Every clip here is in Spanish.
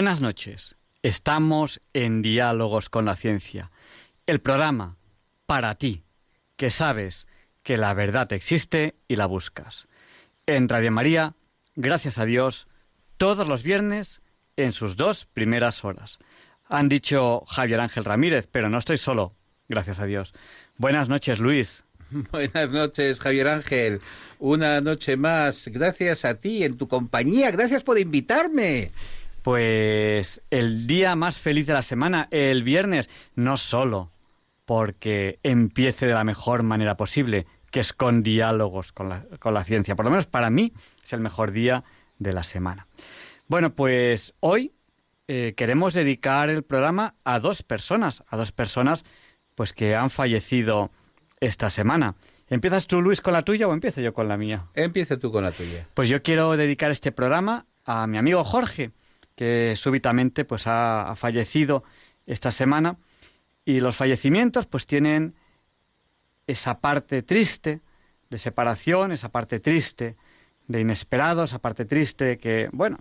Buenas noches. Estamos en Diálogos con la Ciencia, el programa para ti, que sabes que la verdad existe y la buscas. En Radio María, gracias a Dios, todos los viernes en sus dos primeras horas. Han dicho Javier Ángel Ramírez, pero no estoy solo, gracias a Dios. Buenas noches, Luis. Buenas noches, Javier Ángel. Una noche más. Gracias a ti, en tu compañía. Gracias por invitarme. Pues el día más feliz de la semana, el viernes, no solo porque empiece de la mejor manera posible, que es con diálogos con la, con la ciencia. Por lo menos para mí es el mejor día de la semana. Bueno, pues hoy eh, queremos dedicar el programa a dos personas, a dos personas pues que han fallecido esta semana. ¿Empiezas tú, Luis, con la tuya o empiezo yo con la mía? Empieza tú con la tuya. Pues yo quiero dedicar este programa a mi amigo Jorge, que súbitamente pues ha, fallecido esta semana y los fallecimientos pues tienen esa parte triste de separación, esa parte triste de inesperado, esa parte triste que bueno,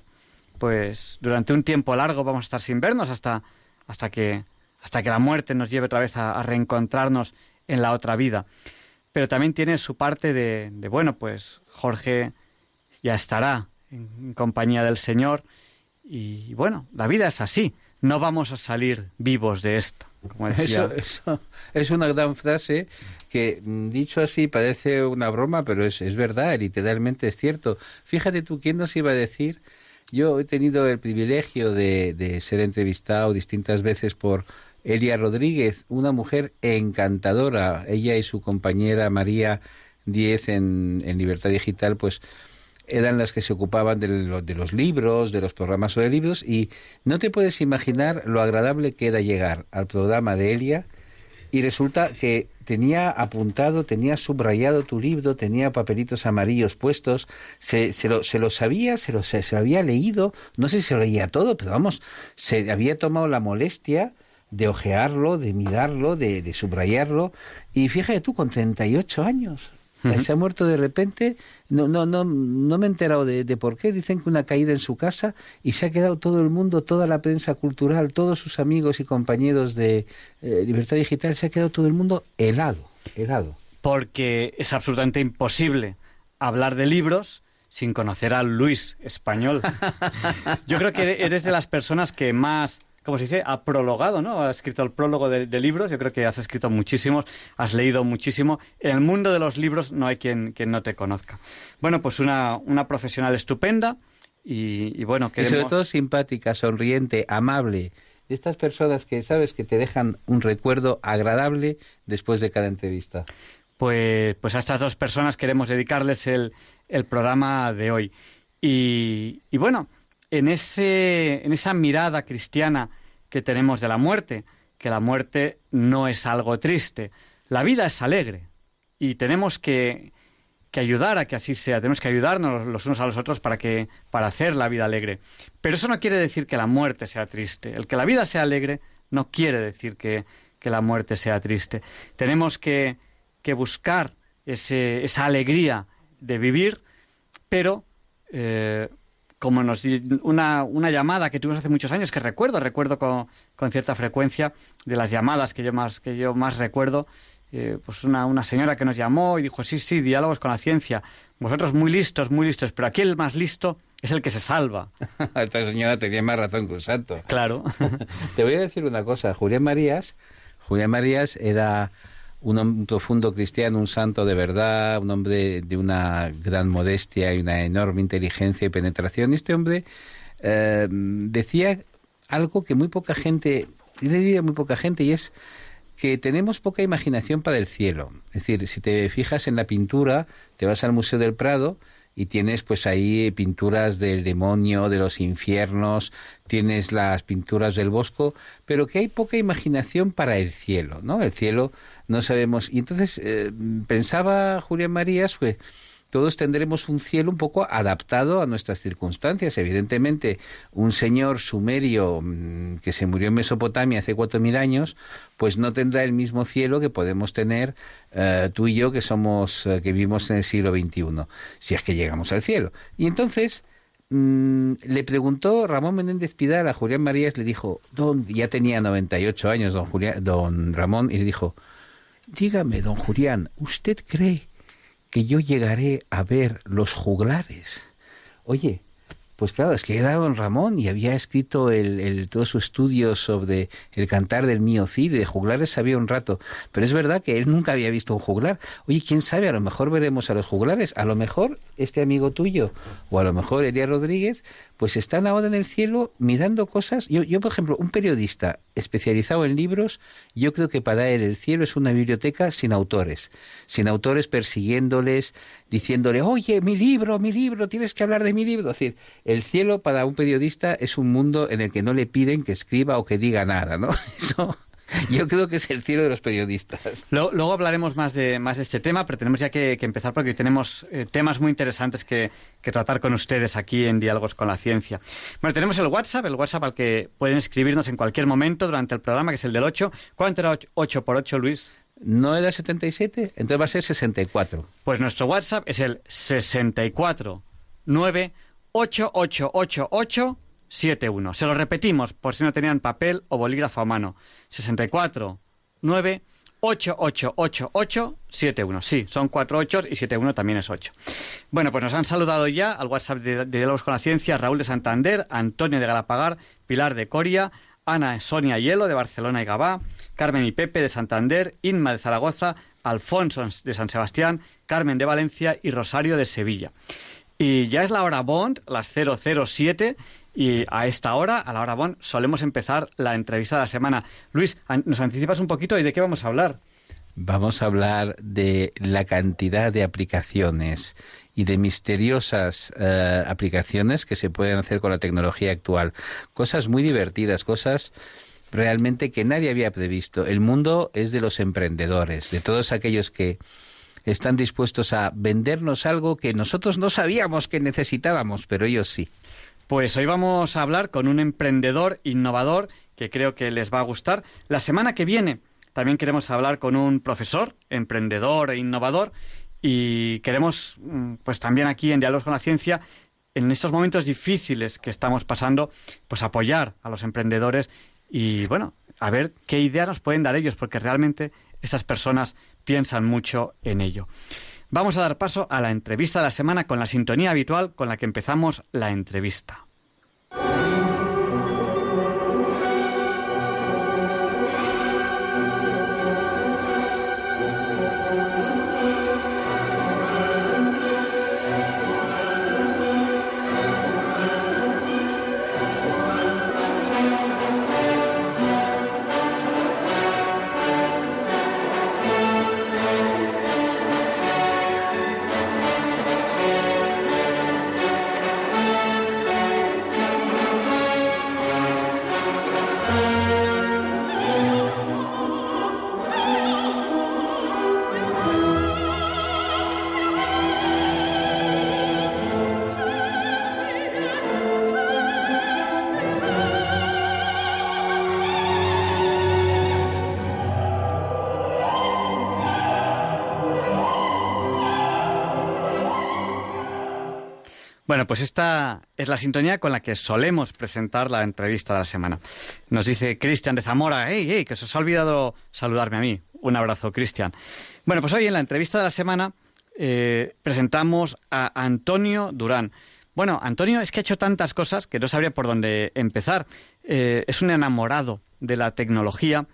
pues durante un tiempo largo vamos a estar sin vernos hasta hasta que hasta que la muerte nos lleve otra vez a, reencontrarnos en la otra vida. Pero también tiene su parte de, de bueno, pues Jorge ya estará en compañía del Señor y bueno, la vida es así. No vamos a salir vivos de esto. Como. Eso, eso es una gran frase que, mm, dicho así, parece una broma, pero es, es verdad, literalmente es cierto. Fíjate tú, ¿quién nos iba a decir? Yo he tenido el privilegio de, de ser entrevistado distintas veces por Elia Rodríguez, una mujer encantadora. Ella y su compañera María Diez en, en Libertad Digital, pues eran las que se ocupaban de, lo, de, los libros, de los programas sobre libros, y no te puedes imaginar lo agradable que era llegar al programa de Elia y resulta que tenía apuntado, tenía subrayado tu libro, tenía papelitos amarillos puestos, se, se, lo, se lo, sabía, se lo, se, había leído, no sé si se lo leía todo, pero vamos, se había tomado la molestia de ojearlo, de mirarlo, de, de subrayarlo, y fíjate tú, con 38 años, Uh -huh. Se ha muerto de repente, no, no, no, no me he enterado de, de, por qué. Dicen que una caída en su casa y se ha quedado todo el mundo, toda la prensa cultural, todos sus amigos y compañeros de eh, Libertad Digital, se ha quedado todo el mundo helado, helado. Porque es absolutamente imposible hablar de libros sin conocer al Luis español. Yo creo que eres de las personas que más como se dice, ha prologado, ¿no? Ha escrito el prólogo de, de, libros, yo creo que has escrito muchísimos, has leído muchísimo. En el mundo de los libros no hay quien, quien no te conozca. Bueno, pues una, una profesional estupenda y, y bueno, queremos... Y sobre todo simpática, sonriente, amable. Estas personas que sabes que te dejan un recuerdo agradable después de cada entrevista. Pues, pues a estas dos personas queremos dedicarles el, el programa de hoy. Y, y bueno, en, ese, en esa mirada cristiana que tenemos de la muerte, que la muerte no es algo triste, la vida es alegre y tenemos que, que ayudar a que así sea, tenemos que ayudarnos los unos a los otros para, que, para hacer la vida alegre. Pero eso no quiere decir que la muerte sea triste. El que la vida sea alegre no quiere decir que, que la muerte sea triste. Tenemos que, que buscar ese, esa alegría de vivir, pero eh, como nos una, una llamada que tuvimos hace muchos años que recuerdo recuerdo con, con cierta frecuencia de las llamadas que yo más que yo más recuerdo. Eh, pues una, una señora que nos llamó y dijo sí sí diálogos con la ciencia. Vosotros muy listos muy listos pero aquí el más listo es el que se salva esta señora tenía más razón que un santo. Claro. Te voy a decir una cosa. Julián Marías Julián Marías era un, un, profundo cristiano, un santo de verdad, un hombre de una gran modestia y una enorme inteligencia y penetración. Este hombre eh, decía algo que muy poca gente, le diría muy poca gente, y es que tenemos poca imaginación para el cielo. Es decir, si te fijas en la pintura, te vas al Museo del Prado y tienes pues ahí pinturas del demonio, de los infiernos, tienes las pinturas del bosco, pero que hay poca imaginación para el cielo, ¿no? El cielo no sabemos. Y entonces eh, pensaba Julián Marías, pues todos tendremos un cielo un poco adaptado a nuestras circunstancias. Evidentemente, un señor sumerio mm, que se murió en Mesopotamia hace cuatro mil años, pues no tendrá el mismo cielo que podemos tener eh, tú y yo que somos, eh, que vivimos en el siglo XXI, si es que llegamos al cielo. Y entonces mm, le preguntó Ramón Menéndez Pidal a Julián Marías, le dijo, don, ya tenía 98 años don, Julián, don Ramón, y le dijo, dígame, don Julián, ¿usted cree que yo llegaré a ver los juglares. Oye, pues claro, es que era don Ramón y había escrito el, el, todo su estudio sobre el cantar del mío Cid, de juglares sabía un rato, pero es verdad que él nunca había visto un juglar. Oye, quién sabe, a lo mejor veremos a los juglares, a lo mejor este amigo tuyo, o a lo mejor Elia Rodríguez, pues están ahora en el cielo mirando cosas. Yo, yo, por ejemplo, un periodista especializado en libros, yo creo que para él el cielo es una biblioteca sin autores, sin autores persiguiéndoles, diciéndole, oye, mi libro, mi libro, tienes que hablar de mi libro. Es decir, el cielo para un periodista es un mundo en el que no le piden que escriba o que diga nada, ¿no? Eso yo creo que es el cielo de los periodistas. Luego, hablaremos más de, más de este tema, pero tenemos ya que, empezar porque tenemos eh, temas muy interesantes que, tratar con ustedes aquí en Diálogos con la Ciencia. Bueno, tenemos el WhatsApp, el WhatsApp al que pueden escribirnos en cualquier momento durante el programa, que es el del 8. ¿Cuánto era 8 por 8, Luis? ¿No era 77? Entonces va a ser 64. Pues nuestro WhatsApp es el 64 9 71. Se lo repetimos por si no tenían papel o bolígrafo a mano. 64 9 888871. Sí, son cuatro ochos y 71 también es 8. Bueno, pues nos han saludado ya al WhatsApp de, Diálogos con la Ciencia Raúl de Santander, Antonio de Galapagar, Pilar de Coria, Ana Sonia Hielo de Barcelona y Gabá, Carmen y Pepe de Santander, Inma de Zaragoza, Alfonso de San Sebastián, Carmen de Valencia y Rosario de Sevilla. Y ya es la hora Bond, las 007, y a esta hora, a la hora Bond, solemos empezar la entrevista de la semana. Luis, ¿nos anticipas un poquito y de qué vamos a hablar? Vamos a hablar de la cantidad de aplicaciones y de misteriosas eh, aplicaciones que se pueden hacer con la tecnología actual. Cosas muy divertidas, cosas realmente que nadie había previsto. El mundo es de los emprendedores, de todos aquellos que están dispuestos a vendernos algo que nosotros no sabíamos que necesitábamos, pero ellos sí. Pues hoy vamos a hablar con un emprendedor innovador que creo que les va a gustar. La semana que viene también queremos hablar con un profesor, emprendedor e innovador y queremos, mm, pues también aquí en Diálogos con la Ciencia, en estos momentos difíciles que estamos pasando, pues apoyar a los emprendedores y bueno, a ver qué ideas nos pueden dar ellos, porque realmente esas personas piensan mucho en ello. Vamos a dar paso a la entrevista de la semana con la sintonía habitual con la que empezamos la entrevista. Bueno, pues esta es la sintonía con la que solemos presentar la entrevista de la semana. Nos dice Cristian de Zamora, ¡Ey, ey! Que se os ha olvidado saludarme a mí. Un abrazo, Cristian. Bueno, pues hoy en la entrevista de la semana eh, presentamos a Antonio Durán. Bueno, Antonio es que ha hecho tantas cosas que no sabría por dónde empezar. Eh, es un enamorado de la tecnología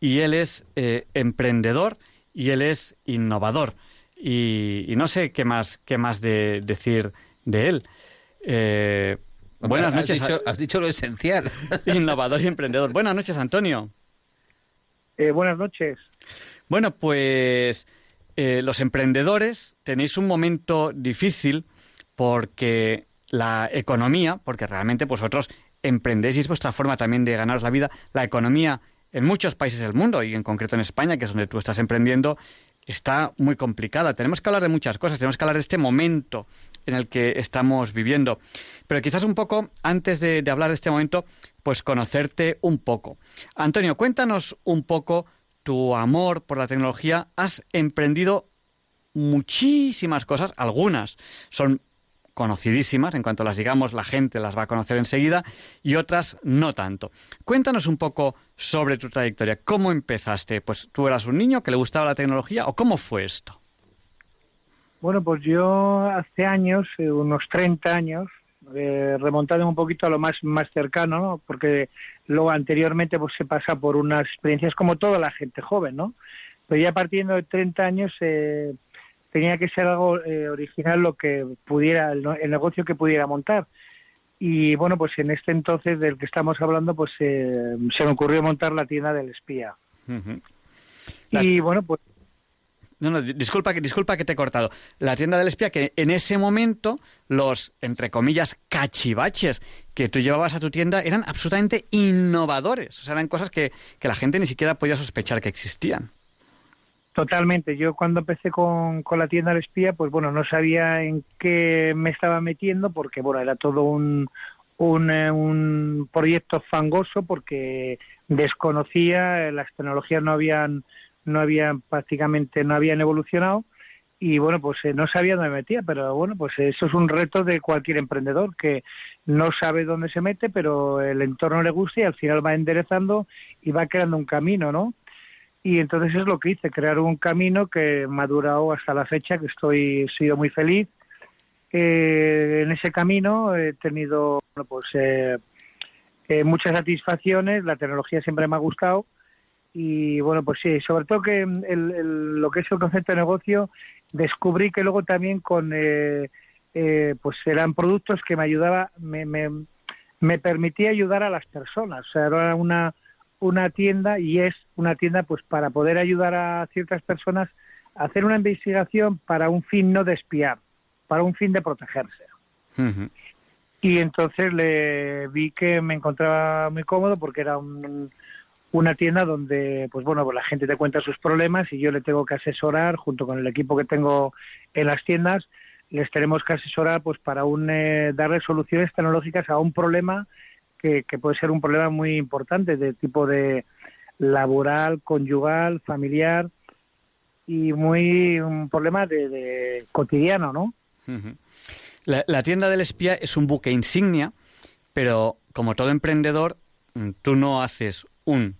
y él es eh, emprendedor y él es innovador. Y, no sé qué más, qué más de decir de él. Eh, buenas noches. Has dicho, lo esencial. Innovador y emprendedor. Buenas noches, Antonio. Eh, buenas noches. Bueno, pues eh, los emprendedores tenéis un momento difícil porque la economía, porque realmente vosotros emprendéis y es vuestra forma también de ganaros la vida, la economía en muchos países del mundo y en concreto en España, que es donde tú estás emprendiendo, está muy complicada. Tenemos que hablar de muchas cosas, tenemos que hablar de este momento en el que estamos viviendo. Pero quizás un poco, antes de, hablar de este momento, pues conocerte un poco. Antonio, cuéntanos un poco tu amor por la tecnología. Has emprendido muchísimas cosas, algunas son conocidísimas, en cuanto las digamos la gente las va a conocer enseguida, y otras no tanto. Cuéntanos un poco sobre tu trayectoria. ¿Cómo empezaste? Pues tú eras un niño que le gustaba la tecnología o cómo fue esto? Bueno, pues yo hace años, eh, unos 30 años, eh, remontando un poquito a lo más, más cercano, ¿no? porque luego anteriormente pues se pasa por unas experiencias como toda la gente joven, ¿no? Pero ya partiendo de 30 años eh, tenía que ser algo eh, original lo que pudiera, el, negocio que pudiera montar. Y bueno, pues en este entonces del que estamos hablando, pues se me ocurrió montar la tienda del espía. Y bueno, pues no, no, disculpa, disculpa que te he cortado. La tienda del espía, que en ese momento los, entre comillas, cachivaches que tú llevabas a tu tienda eran absolutamente innovadores. O sea, eran cosas que, que la gente ni siquiera podía sospechar que existían. Totalmente. Yo cuando empecé con, con la tienda del espía, pues bueno, no sabía en qué me estaba metiendo porque, bueno, era todo un, un, eh, un proyecto fangoso porque desconocía, las tecnologías no habían no habían prácticamente no habían evolucionado y bueno pues eh, no sabía dónde me metía pero bueno pues eso es un reto de cualquier emprendedor que no sabe dónde se mete pero el entorno le gusta y al final va enderezando y va creando un camino no y entonces es lo que hice crear un camino que me ha durado hasta la fecha que estoy he sido muy feliz eh, en ese camino he tenido bueno, pues eh, muchas satisfacciones la tecnología siempre me ha gustado y bueno, pues sí, sobre todo que el, lo que es el concepto de negocio, descubrí que luego también con, eh, eh, pues eran productos que me ayudaba, me, me, me, permitía ayudar a las personas. O sea, era una, una tienda y es una tienda pues para poder ayudar a ciertas personas a hacer una investigación para un fin no de espiar, para un fin de protegerse. Y entonces le vi que me encontraba muy cómodo porque era un, una tienda donde, pues bueno, pues la gente te cuenta sus problemas y yo le tengo que asesorar junto con el equipo que tengo en las tiendas, les tenemos que asesorar pues para un, eh, darle soluciones tecnológicas a un problema que, puede ser un problema muy importante de tipo de laboral, conyugal, familiar y muy un problema de, cotidiano, ¿no? la, la tienda del espía es un buque insignia, pero como todo emprendedor, mm, tú no haces un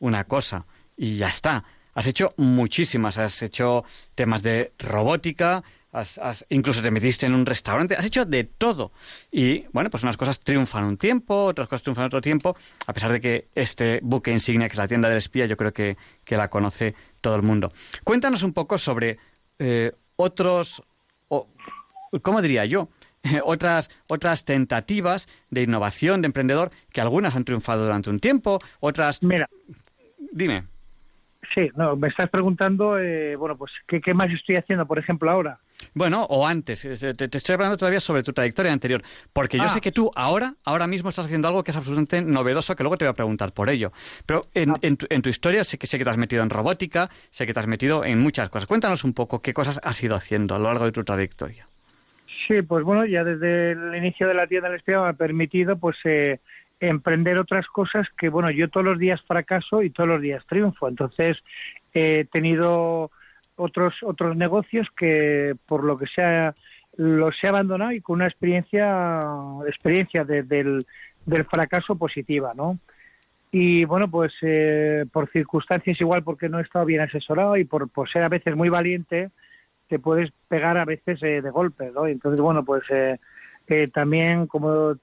una cosa y ya está. Has hecho muchísimas, has hecho temas de robótica, has, incluso te metiste en un restaurante, has hecho de todo. Y bueno, pues unas cosas triunfan un tiempo, otras cosas triunfan otro tiempo, a pesar de que este buque insignia, que es la tienda del espía, yo creo que, la conoce todo el mundo. Cuéntanos un poco sobre eh, otros, ¿cómo diría yo? otras, otras tentativas de innovación, de emprendedor, que algunas han triunfado durante un tiempo, otras... Mira, Dime. Sí, no, me estás preguntando, eh, bueno, pues, ¿qué, ¿qué, más estoy haciendo, por ejemplo, ahora? Bueno, o antes, te, estoy hablando todavía sobre tu trayectoria anterior, porque yo ah. sé que tú ahora, ahora mismo estás haciendo algo que es absolutamente novedoso, que luego te voy a preguntar por ello. Pero en, ah. en, tu, en tu, historia sé que, sé que te has metido en robótica, sé que te has metido en muchas cosas. Cuéntanos un poco qué cosas has ido haciendo a lo largo de tu trayectoria. Sí, pues bueno, ya desde el inicio de la tienda del espía me ha permitido, pues... Eh, emprender otras cosas que, bueno, yo todos los días fracaso y todos los días triunfo. Entonces, he tenido otros otros negocios que, por lo que sea, los he abandonado y con una experiencia experiencia del, del fracaso positiva, ¿no? Y bueno, pues eh, por circunstancias igual porque no he estado bien asesorado y por, por ser a veces muy valiente, te puedes pegar a veces eh, de golpe, ¿no? Entonces, bueno, pues eh, también como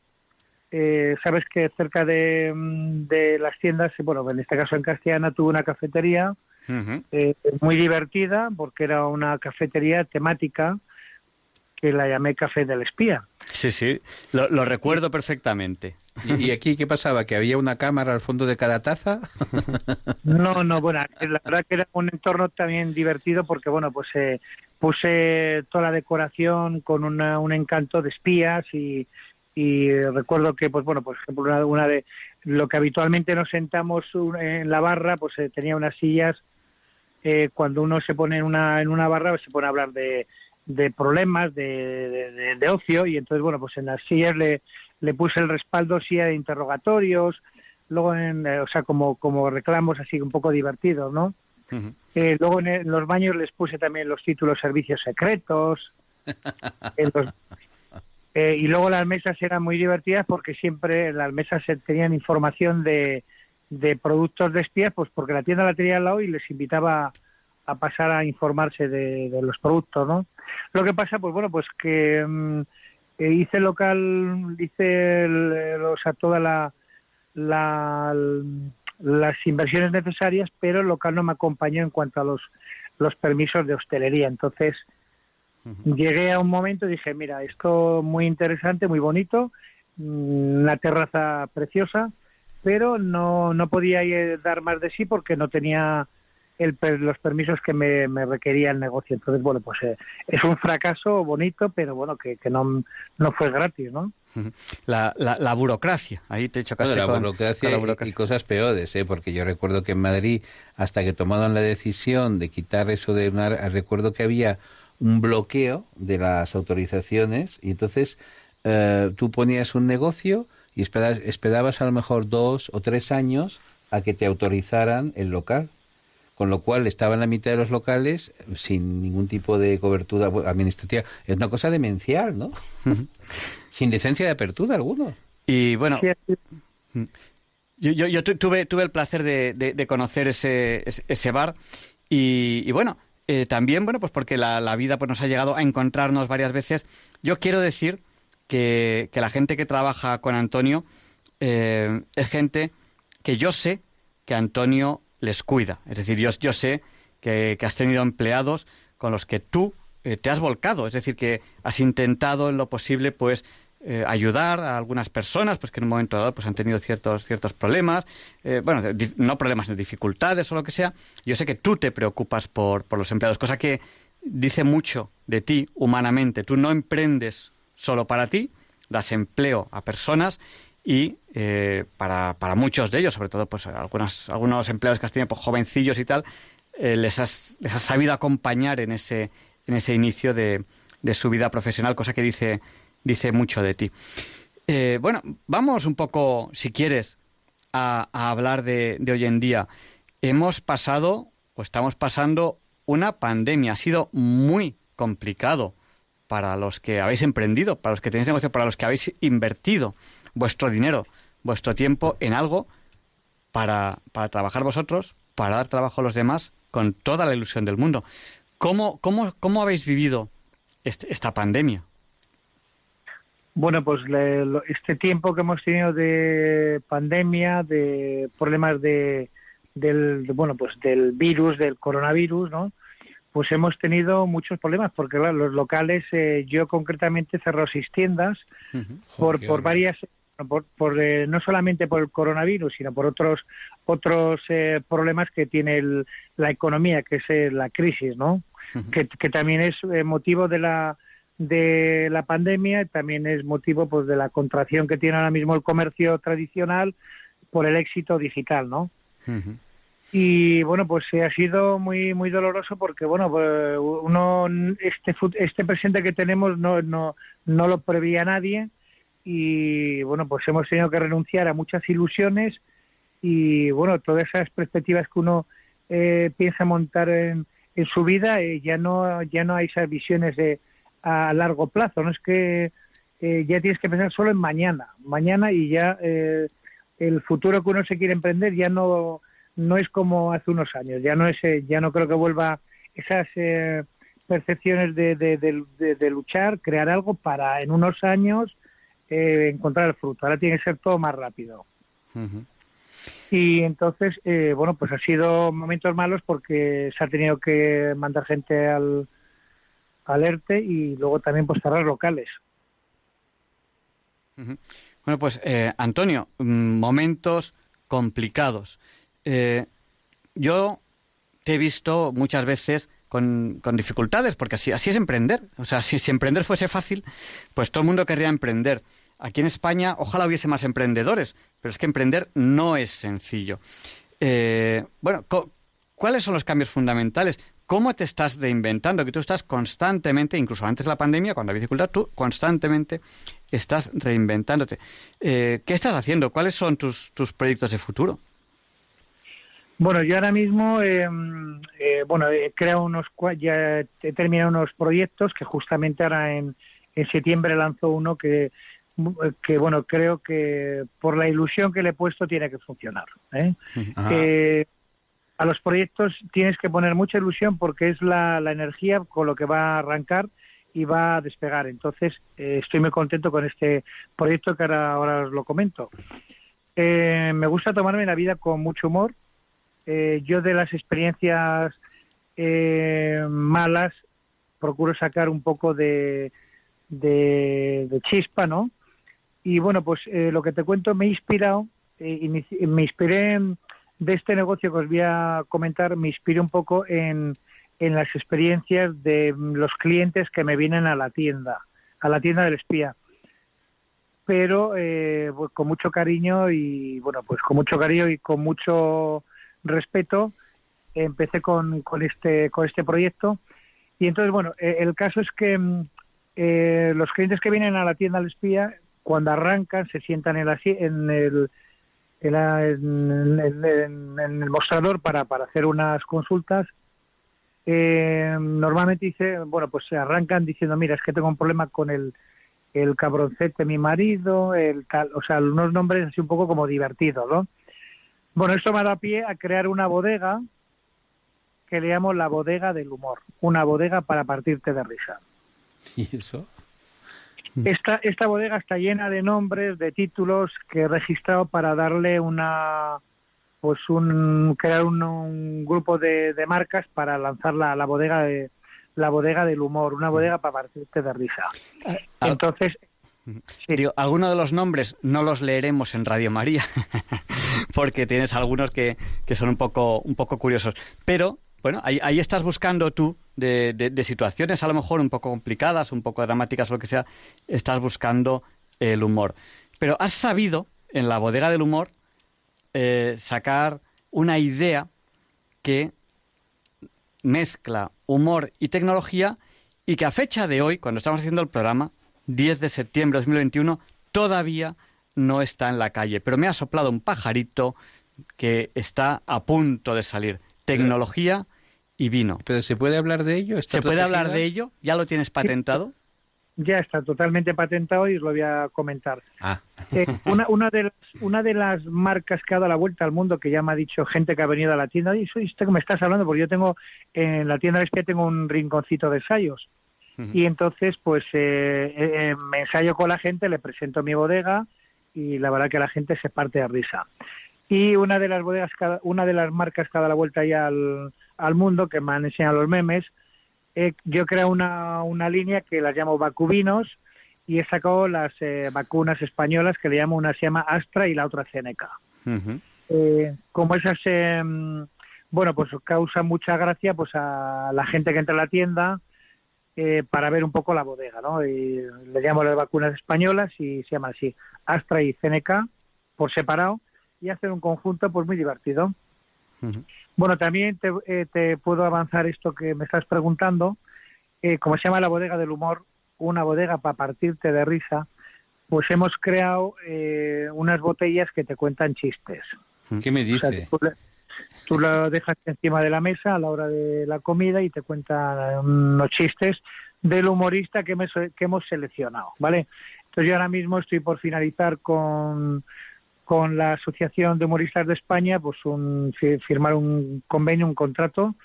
eh, sabes que cerca de, mm, de, las tiendas, bueno, en este caso en Castellana, tuve una cafetería eh, muy divertida porque era una cafetería temática que la llamé Café del Espía. Sí, sí, lo, recuerdo perfectamente. ¿Y, aquí qué pasaba? ¿Que había una cámara al fondo de cada taza? No, no, bueno, la verdad que era un entorno también divertido porque, bueno, pues eh, puse toda la decoración con un encanto de espías y, recuerdo que, pues bueno, por ejemplo, una, de lo que habitualmente nos sentamos en la barra, pues eh, tenía unas sillas, eh, cuando uno se pone en una, en una barra, pues, se pone a hablar de de problemas de, de, ocio y entonces bueno pues en las sillas le, le puse el respaldo sí de interrogatorios luego en eh, o sea como como reclamos así un poco divertidos no eh, luego en, los baños les puse también los títulos servicios secretos eh, y luego las mesas eran muy divertidas porque siempre las mesas tenían información de, de productos de espías pues porque la tienda la tenía al lado y les invitaba a pasar a informarse de, los productos no lo que pasa, pues bueno, pues que mm, hice local, hice o sea, toda la, las inversiones necesarias, pero el local no me acompañó en cuanto a los, los permisos de hostelería. Entonces, llegué a un momento y dije, mira, esto muy interesante, muy bonito, mm, una terraza preciosa, pero no, no podía dar más de sí porque no tenía los permisos que me, requería el negocio. Entonces, bueno, pues eh, es un fracaso bonito, pero bueno, que, no, no fue gratis, ¿no? La, la, burocracia, ahí te chocaste la, burocracia la burocracia y cosas peores, ¿eh? porque yo recuerdo que en Madrid, hasta que tomaron la decisión de quitar eso de una... Recuerdo que había un bloqueo de las autorizaciones y entonces eh, tú ponías un negocio y esperabas, esperabas a lo mejor dos o tres años a que te autorizaran el local con lo cual estaba en la mitad de los locales sin ningún tipo de cobertura administrativa. Es una cosa demencial, ¿no? sin licencia de apertura alguno. Y bueno, yo, yo, tuve, tuve el placer de, conocer ese, ese, bar y, bueno, eh, también, bueno, pues porque la, vida pues nos ha llegado a encontrarnos varias veces. Yo quiero decir que, la gente que trabaja con Antonio eh, es gente que yo sé que Antonio les cuida. Es decir, yo, yo sé que, has tenido empleados con los que tú eh, te has volcado, es decir, que has intentado en lo posible, pues, eh, ayudar a algunas personas, pues que en un momento dado pues han tenido ciertos ciertos problemas, eh, bueno, no problemas, sino dificultades o lo que sea. Yo sé que tú te preocupas por, por los empleados, cosa que dice mucho de ti humanamente. Tú no emprendes solo para ti, das empleo a personas y eh, para, para, muchos de ellos, sobre todo pues algunos, algunos empleados que has tenido pues, jovencillos y tal, les, has, les has sabido acompañar en ese, en ese inicio de, de su vida profesional, cosa que dice, dice mucho de ti. Eh, bueno, vamos un poco, si quieres, a, hablar de, de, hoy en día. Hemos pasado, o estamos pasando, una pandemia. Ha sido muy complicado para los que habéis emprendido, para los que tenéis negocio, para los que habéis invertido vuestro dinero, vuestro tiempo en algo para, para trabajar vosotros, para dar trabajo a los demás, con toda la ilusión del mundo. ¿Cómo, cómo, cómo habéis vivido este, esta pandemia? Bueno, pues este tiempo que hemos tenido de pandemia, de problemas de, del, bueno, pues del virus, del coronavirus, ¿no? Pues hemos tenido muchos problemas porque los locales, eh, yo concretamente cerró seis tiendas por, por varias por, eh, no solamente por el coronavirus, sino por otros otros eh, problemas que tiene la economía, que es eh, la crisis, ¿no? que, también es motivo de la de la pandemia, también es motivo pues de la contracción que tiene ahora mismo el comercio tradicional por el éxito digital, ¿no? Y bueno, pues ha sido muy muy doloroso porque bueno, pues, uno este este presente que tenemos no no no lo prevía nadie y bueno, pues hemos tenido que renunciar a muchas ilusiones y bueno, todas esas perspectivas que uno eh, piensa montar en, en su vida, eh, ya no ya no hay esas visiones de a largo plazo, no es que eh, ya tienes que pensar solo en mañana, mañana y ya el futuro que uno se quiere emprender ya no no es como hace unos años, ya no es ya no creo que vuelva esas percepciones de, de, de luchar, crear algo para en unos años eh, encontrar el fruto. Ahora tiene que ser todo más rápido. Y entonces, eh, bueno, pues ha sido momentos malos porque se ha tenido que mandar gente al, alerte y luego también pues cerrar locales. Bueno, pues eh, Antonio, mm, momentos complicados. Eh, yo te he visto muchas veces con, dificultades, porque así, así es emprender. O sea, si, si, emprender fuese fácil, pues todo el mundo querría emprender. Aquí en España, ojalá hubiese más emprendedores, pero es que emprender no es sencillo. Eh, bueno, ¿cuáles son los cambios fundamentales? ¿Cómo te estás reinventando? Que tú estás constantemente, incluso antes de la pandemia, cuando había dificultad, tú constantemente estás reinventándote. Eh, ¿Qué estás haciendo? ¿Cuáles son tus, tus proyectos de futuro? Bueno, yo ahora mismo, em, eh, bueno, he creado unos, ya he terminado unos proyectos que justamente ahora en, en septiembre lanzo uno que, que, bueno, creo que por la ilusión que le he puesto tiene que funcionar. ¿eh? Eh a los proyectos tienes que poner mucha ilusión porque es la, la energía con lo que va a arrancar y va a despegar. Entonces, eh, estoy muy contento con este proyecto que ahora, ahora os lo comento. Eh, me gusta tomarme la vida con mucho humor. Eh, yo de las experiencias malas procuro sacar un poco de, de, chispa, ¿no? Y bueno, pues lo que te cuento me he inspirado, me inspiré en, de este negocio que os voy a comentar me inspiro un poco en, en las experiencias de los clientes que me vienen a la tienda, a la tienda del espía. Pero eh, pues con mucho cariño y, bueno, pues con mucho cariño y con mucho respeto empecé con, con, este, con este proyecto. Y entonces, bueno, eh, el caso es que mm, eh, los clientes que vienen a la tienda del espía, cuando arrancan, se sientan en, la, en el en, el mostrador para, para hacer unas consultas. Eh, normalmente dice, bueno, pues se arrancan diciendo, mira, es que tengo un problema con el, el cabroncete mi marido, el tal, o sea, unos nombres así un poco como divertidos, ¿no? Bueno, esto me da pie a crear una bodega que le llamo la bodega del humor, una bodega para partirte de risa. ¿Y eso? Esta, esta bodega está llena de nombres, de títulos que he registrado para darle una, pues un, crear un, grupo de, marcas para lanzar la, la bodega de la bodega del humor, una bodega para partirte de risa. Ah, ah. Entonces, algunos de los nombres no los leeremos en Radio María, porque tienes algunos que, que, son un poco, un poco curiosos. Pero bueno, ahí, estás buscando tú de, de, situaciones a lo mejor un poco complicadas, un poco dramáticas, lo que sea, estás buscando el humor. Pero has sabido, en la bodega del humor, eh, sacar una idea que mezcla humor y tecnología y que a fecha de hoy, cuando estamos haciendo el programa, 10 de septiembre de 2021, todavía no está en la calle. Pero me ha soplado un pajarito que está a punto de salir tecnología y vino. ¿Pero se puede hablar de ello? ¿Se puede hablar de ello? ¿Ya lo tienes patentado? Ya está totalmente patentado y os lo voy a comentar. Ah. Eh, una, una, de las, una de las marcas que ha dado la vuelta al mundo, que ya me ha dicho gente que ha venido a la tienda, y soy que me estás hablando, porque yo tengo en la tienda de espía tengo un rinconcito de ensayos. Y entonces, pues eh, eh, me ensayo con la gente, le presento mi bodega y la verdad que la gente se parte de risa. Y una de las bodegas, una de las marcas dado la vuelta ya al, al mundo, que me han enseñado los memes, eh, yo creo una, una línea que las llamo vacubinos y he sacado las eh, vacunas españolas que le llamo una se llama Astra y la otra Ceneca. eh, como esas, em, bueno, pues causa mucha gracia pues a la gente que entra a la tienda eh, para ver un poco la bodega, ¿no? Y le llamo las vacunas españolas y se llama así, Astra y Ceneca por separado y hacer un conjunto pues muy divertido. Bueno, también eh, te, puedo avanzar esto que me estás preguntando. Eh, como se llama la bodega del humor, una bodega para partirte de risa, pues hemos creado eh, unas botellas que te cuentan chistes. ¿Qué me dice? tú, lo dejas encima de la mesa a la hora de la comida y te cuentan unos chistes del humorista que, que hemos seleccionado, ¿vale? Entonces yo ahora mismo estoy por finalizar con con la Asociación de Humoristas de España, pues un, firmar un convenio, un contrato,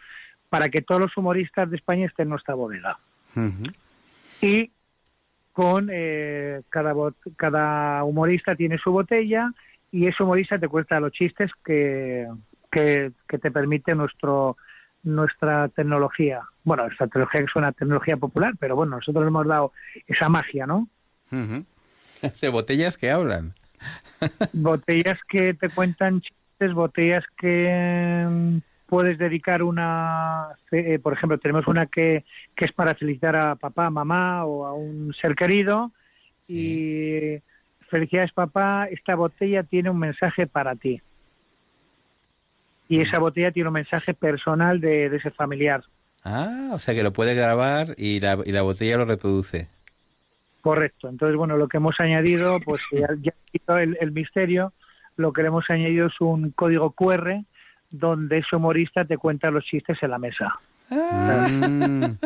para que todos los humoristas de España estén en nuestra bodega. Y con eh, cada, cada humorista tiene su botella y ese humorista te cuenta los chistes que, que, te permite nuestro nuestra tecnología. Bueno, esta tecnología es una tecnología popular, pero bueno, nosotros le hemos dado esa magia, ¿no? botellas que hablan. Botellas que te cuentan chistes, botellas que mm, puedes dedicar una, eh, por ejemplo, tenemos una que, que es para felicitar a papá, mamá o a un ser querido y felicidades papá, esta botella tiene un mensaje para ti. Y esa mm. botella tiene un mensaje personal de, ese familiar. Ah, o sea que lo puede grabar y la, y la botella lo reproduce. Correcto. Entonces, bueno, lo que hemos añadido, pues ya, ya el, el misterio, lo que le hemos añadido es un código QR donde ese humorista te cuenta los chistes en la mesa. Mm.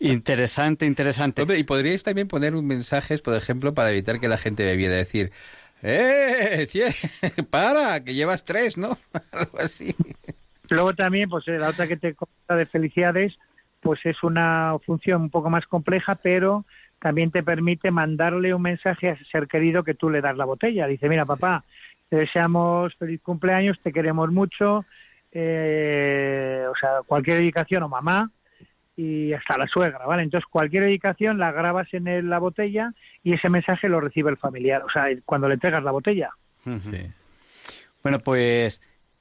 interesante, interesante. y podríais también poner un mensaje, por ejemplo, para evitar que la gente bebiera, decir, ¡eh! ¡Para! Que llevas tres, ¿no? Algo así. Luego también, pues eh, la otra que te cuenta de felicidades, pues es una función un poco más compleja, pero también te permite mandarle un mensaje a ese ser querido que tú le das la botella. Dice, mira, papá, te deseamos feliz cumpleaños, te queremos mucho, eh, o sea, cualquier dedicación o mamá y hasta la suegra, ¿vale? Entonces, cualquier dedicación la grabas en la botella y ese mensaje lo recibe el familiar, o sea, cuando le entregas la botella. Sí. Bueno, pues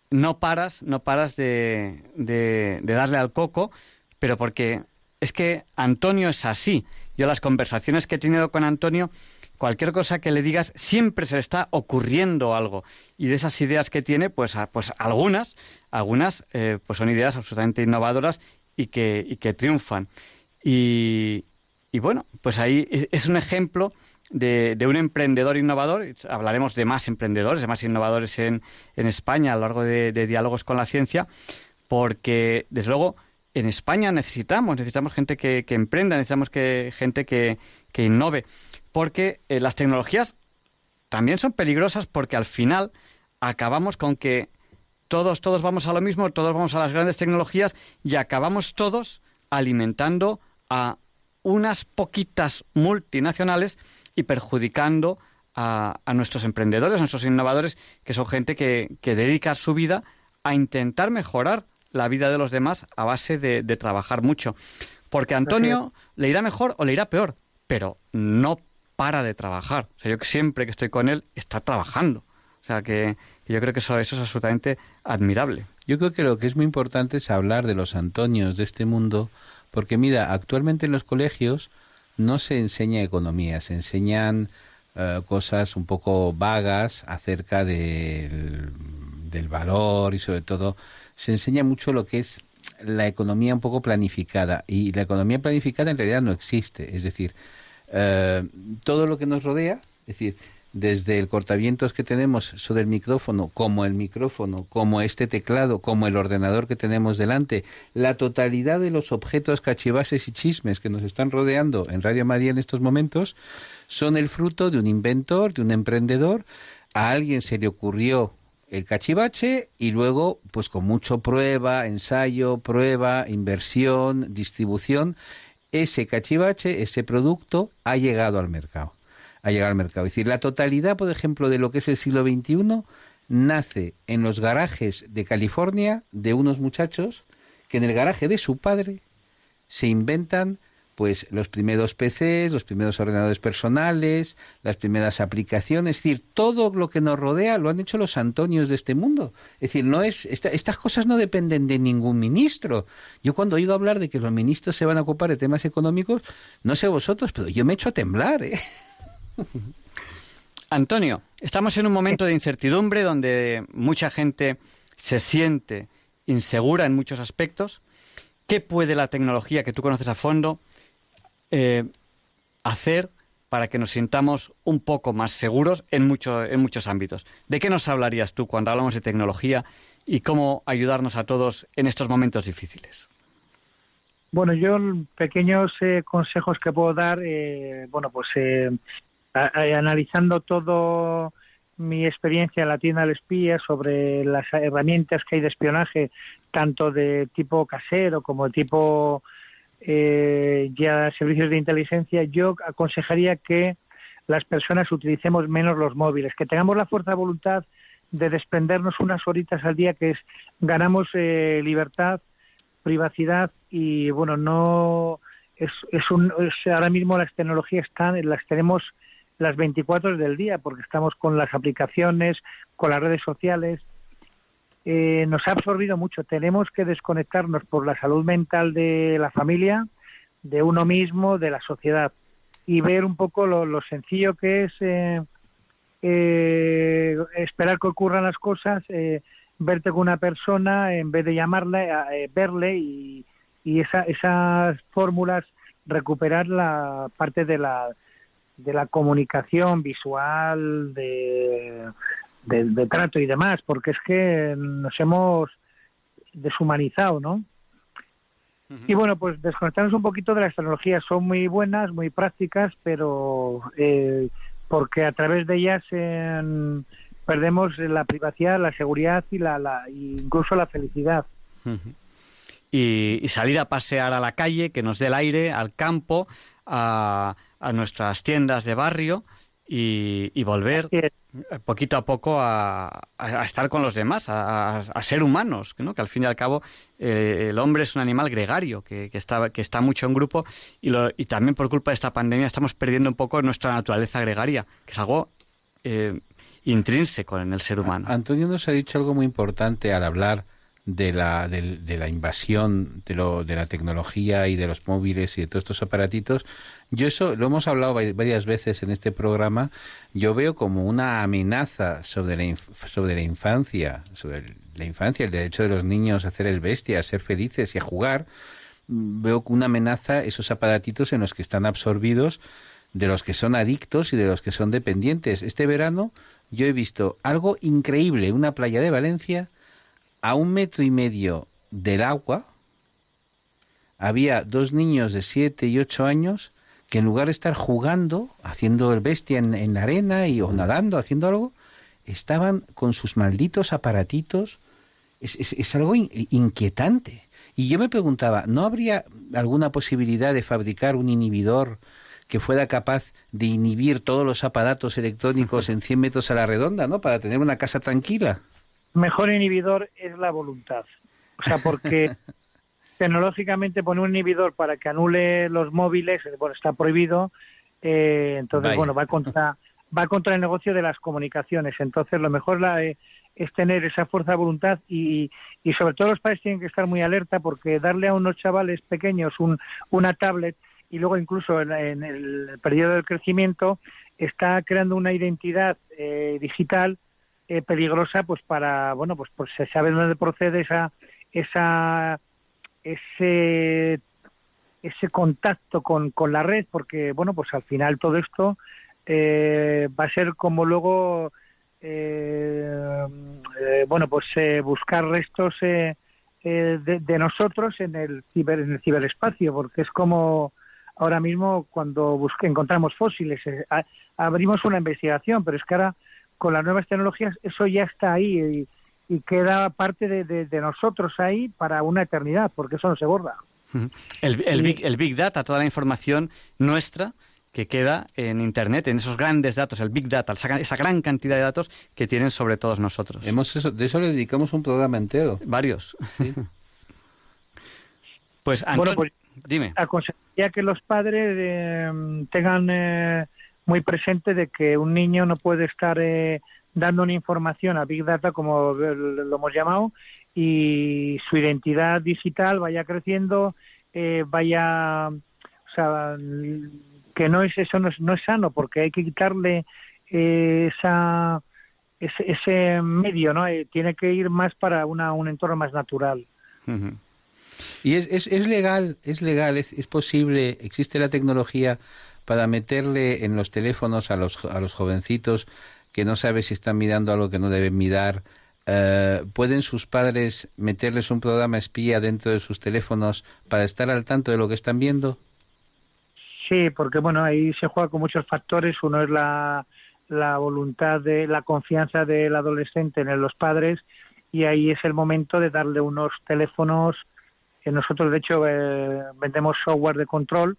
no paras, no paras de, de, de darle al coco, pero porque es que Antonio es así. Yo las conversaciones que he tenido con Antonio cualquier cosa que le digas siempre se le está ocurriendo algo. Y de esas ideas que tiene pues pues algunas algunas eh, pues son ideas absolutamente innovadoras y que y que triunfan. Y, y bueno pues ahí es, un ejemplo de, de, un emprendedor innovador. Hablaremos de más emprendedores de más innovadores en, en España a lo largo de, diálogos con la ciencia porque desde luego en España necesitamos, necesitamos gente que, que emprenda, necesitamos que, gente que, que innove porque eh, las tecnologías también son peligrosas porque al final acabamos con que todos, todos vamos a lo mismo, todos vamos a las grandes tecnologías y acabamos todos alimentando a unas poquitas multinacionales y perjudicando a, nuestros emprendedores, a nuestros innovadores, que son gente que, dedica su vida a intentar mejorar la vida de los demás a base de, de trabajar mucho. Porque a Antonio le irá mejor o le irá peor, pero no para de trabajar. O sea, yo siempre que estoy con él está trabajando. O sea, que, yo creo que eso, eso es absolutamente admirable. Yo creo que lo que es muy importante es hablar de los Antonios de este mundo, porque mira, actualmente en los colegios no se enseña economía, se enseñan eh, cosas un poco vagas acerca del, del valor y sobre todo se enseña mucho lo que es la economía un poco planificada y la economía planificada en realidad no existe, es decir, eh, todo lo que nos rodea, es decir, desde el cortavientos que tenemos sobre el micrófono, como el micrófono, como este teclado, como el ordenador que tenemos delante, la totalidad de los objetos cachivases y chismes que nos están rodeando en Radio María en estos momentos, son el fruto de un inventor, de un emprendedor. A alguien se le ocurrió el cachivache y luego, pues con mucho prueba, ensayo, prueba, inversión, distribución, ese cachivache, ese producto, ha llegado al mercado. Ha llegado al mercado. Es decir, la totalidad, por ejemplo, de lo que es el siglo XXI nace en los garajes de California de unos muchachos que en el garaje de su padre se inventan pues los primeros PCs, los primeros ordenadores personales, las primeras aplicaciones, es decir, todo lo que nos rodea lo han hecho los Antonios de este mundo. Es decir, no es estas cosas no dependen de ningún ministro. Yo cuando oigo hablar de que los ministros se van a ocupar de temas económicos, no sé vosotros, pero yo me echo a temblar, ¿eh? Antonio, estamos en un momento de incertidumbre donde mucha gente se siente insegura en muchos aspectos. ¿Qué puede la tecnología que tú conoces a fondo eh, hacer para que nos sintamos un poco más seguros en, en muchos ámbitos. ¿De qué nos hablarías tú cuando hablamos de tecnología y cómo ayudarnos a todos en estos momentos difíciles? Bueno, yo pequeños eh, consejos que puedo dar, eh, bueno, pues analizando todo mi experiencia en la tienda del espía sobre las herramientas que hay de espionaje, tanto de tipo casero como de tipo eh, ya servicios de inteligencia, yo aconsejaría que las personas utilicemos menos los móviles, que tengamos la fuerza de voluntad de desprendernos unas horitas al día, que es ganamos eh, libertad privacidad y bueno, no es, es un ahora mismo las tecnologías están las tenemos las 24 del día porque estamos con las aplicaciones, con las redes sociales. Eh, nos ha absorbido mucho. Tenemos que desconectarnos por la salud mental de la familia, de uno mismo, de la sociedad y ver un poco lo, sencillo que es eh, eh, esperar que ocurran las cosas, verte con una persona en vez de llamarla, verle y, y esa, esas fórmulas recuperar la parte de la de la comunicación visual, de, de, trato y demás, porque es que nos hemos deshumanizado, ¿no? Y bueno, pues desconectarnos un poquito de las tecnologías. Son muy buenas, muy prácticas, pero eh, porque a través de ellas perdemos la privacidad, la seguridad y la, la incluso la felicidad. y, salir a pasear a la calle, que nos dé el aire, al campo, a, a nuestras tiendas de barrio y, volver poquito a poco a, estar con los demás, a, ser humanos, que al fin y al cabo eh, el hombre es un animal gregario que, está, que está mucho en grupo y, y, también por culpa de esta pandemia estamos perdiendo un poco nuestra naturaleza gregaria, que es algo eh, intrínseco en el ser humano. Antonio nos ha dicho algo muy importante al hablar de la, de, la invasión de, lo, de la tecnología y de los móviles y de todos estos aparatitos, yo eso lo hemos hablado varias veces en este programa, yo veo como una amenaza sobre la, sobre la infancia, sobre la infancia, el derecho de los niños a hacer el bestia, a ser felices y a jugar, veo una amenaza esos aparatitos en los que están absorbidos de los que son adictos y de los que son dependientes. Este verano yo he visto algo increíble, una playa de Valencia a un metro y medio del agua había dos niños de siete y ocho años que en lugar de estar jugando, haciendo el bestia en, la arena y, o nadando, haciendo algo, estaban con sus malditos aparatitos. Es, algo inquietante. Y yo me preguntaba, ¿no habría alguna posibilidad de fabricar un inhibidor que fuera capaz de inhibir todos los aparatos electrónicos en 100 metros a la redonda, ¿no? Para tener una casa tranquila mejor inhibidor es la voluntad. O sea, porque tecnológicamente poner un inhibidor para que anule los móviles, bueno, está prohibido, eh, entonces, bueno, va contra, va contra el negocio de las comunicaciones. Entonces, lo mejor la, eh, es tener esa fuerza de voluntad y, y sobre todo los padres tienen que estar muy alerta porque darle a unos chavales pequeños un, una tablet y luego incluso en, el periodo del crecimiento está creando una identidad eh, digital eh, peligrosa pues para bueno pues, pues se sabe dónde procede esa esa ese ese contacto con, con la red porque bueno pues al final todo esto eh, va a ser como luego eh, bueno pues buscar restos de, de, nosotros en el ciber en el ciberespacio porque es como ahora mismo cuando busque, encontramos fósiles abrimos una investigación pero es que ahora con las nuevas tecnologías eso ya está ahí y, queda parte de, nosotros ahí para una eternidad, porque eso no se borra. El, el, big, el Big Data, toda la información nuestra que queda en Internet, en esos grandes datos, el Big Data, esa, gran cantidad de datos que tienen sobre todos nosotros. Hemos de eso le dedicamos un programa entero. Varios. pues, Antonio, bueno, pues, dime. Aconsejaría que los padres eh, tengan eh, muy presente de que un niño no puede estar eh, dando una información a Big Data, como lo hemos llamado, y su identidad digital vaya creciendo, eh, vaya, o sea, que no es eso no es, no es sano, porque hay que quitarle eh, esa ese, ese, medio, ¿no? tiene que ir más para una, un entorno más natural. Y es, es, es, legal, es legal, es, es posible, existe la tecnología para meterle en los teléfonos a los, a los jovencitos que no saben si están mirando algo que no deben mirar. Eh, ¿Pueden sus padres meterles un programa espía dentro de sus teléfonos para estar al tanto de lo que están viendo? Sí, porque bueno, ahí se juega con muchos factores. Uno es la, la voluntad de la confianza del adolescente en los padres y ahí es el momento de darle unos teléfonos. nosotros, de hecho, eh, vendemos software de control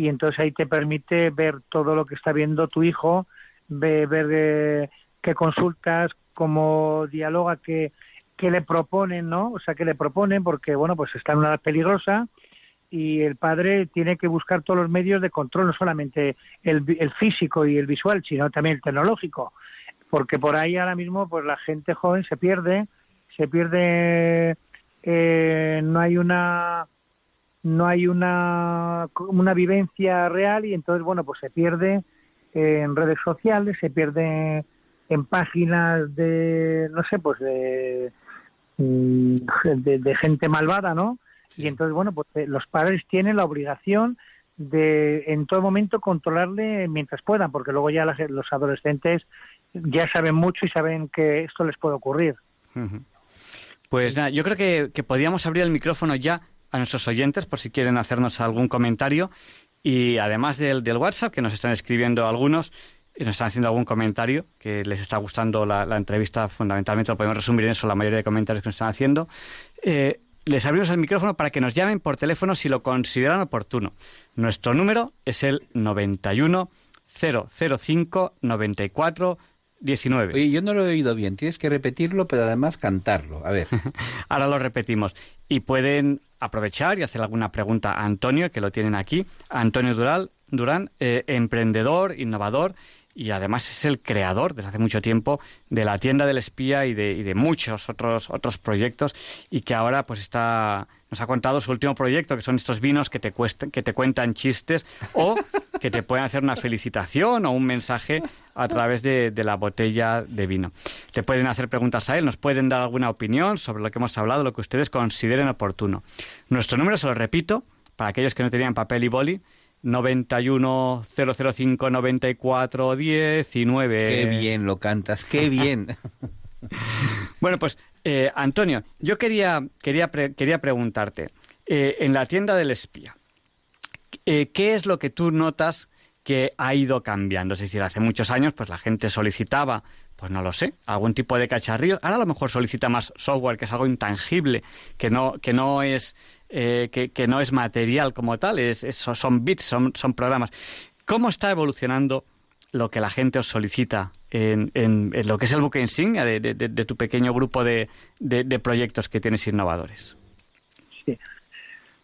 y entonces ahí te permite ver todo lo que está viendo tu hijo, ver, ver eh, qué consultas, cómo dialoga, qué, que le proponen, ¿no? O sea, que le proponen porque, bueno, pues está en una edad peligrosa y el padre tiene que buscar todos los medios de control, no solamente el, el físico y el visual, sino también el tecnológico, porque por ahí ahora mismo, pues la gente joven se pierde, se pierde, eh, no hay una no hay una, una vivencia real y entonces, bueno, pues se pierde en redes sociales, se pierde en páginas de, no sé, pues de, mm, de, gente malvada, ¿no? Y entonces, bueno, pues eh, los padres tienen la obligación de en todo momento controlarle mientras puedan, porque luego ya los adolescentes ya saben mucho y saben que esto les puede ocurrir. Pues nada, yo creo que, que podríamos abrir el micrófono ya a nuestros oyentes por si quieren hacernos algún comentario y además del, del WhatsApp, que nos están escribiendo algunos, y nos están haciendo algún comentario que les está gustando la, entrevista, fundamentalmente lo podemos resumir en eso, la mayoría de comentarios que nos están haciendo. Eh, les abrimos el micrófono para que nos llamen por teléfono si lo consideran oportuno. Nuestro número es el 91 005 94 19. Oye, yo no lo he oído bien. Tienes que repetirlo, pero además cantarlo. A ver. Ahora lo repetimos. Y pueden aprovechar y hacer alguna pregunta a Antonio, que lo tienen aquí. Antonio Dural, Durán, eh, emprendedor, innovador y además es el creador desde hace mucho tiempo de la tienda del espía y de, muchos otros otros proyectos y que ahora pues está nos ha contado su último proyecto que son estos vinos que te que te cuentan chistes o que te pueden hacer una felicitación o un mensaje a través de, de la botella de vino. Le pueden hacer preguntas a él, nos pueden dar alguna opinión sobre lo que hemos hablado, lo que ustedes consideren oportuno. Nuestro número, se lo repito, para aquellos que no tenían papel y boli, 91 005 94 19. Qué bien lo cantas, qué bien. bueno, pues eh, Antonio, yo quería, quería, quería preguntarte, eh, en la tienda del espía, eh, ¿qué es lo que tú notas que ha ido cambiando? Es decir, hace muchos años pues la gente solicitaba, pues no lo sé, algún tipo de cacharrillo. Ahora a lo mejor solicita más software, que es algo intangible, que no, que no es eh, que, no es material como tal, es, son bits, son, son, programas. ¿Cómo está evolucionando lo que la gente os solicita en, en, lo que es el buque insignia de, tu pequeño grupo de, proyectos que tienes innovadores? Sí.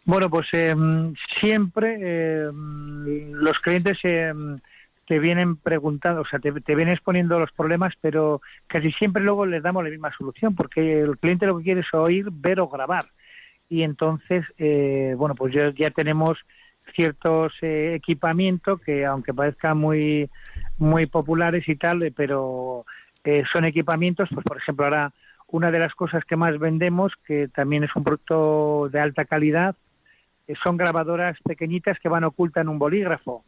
Bueno, pues em, siempre em, los clientes em, te vienen preguntando, o sea, te, te, vienen exponiendo los problemas, pero casi siempre luego les damos la misma solución, porque el cliente lo que quiere es oír, ver o grabar y entonces, eh, bueno, pues ya, tenemos ciertos eh, equipamientos que aunque parezcan muy muy populares y tal, eh, pero son equipamientos, pues por ejemplo ahora una de las cosas que más vendemos, que también es un producto de alta calidad, son grabadoras pequeñitas que van ocultas en un bolígrafo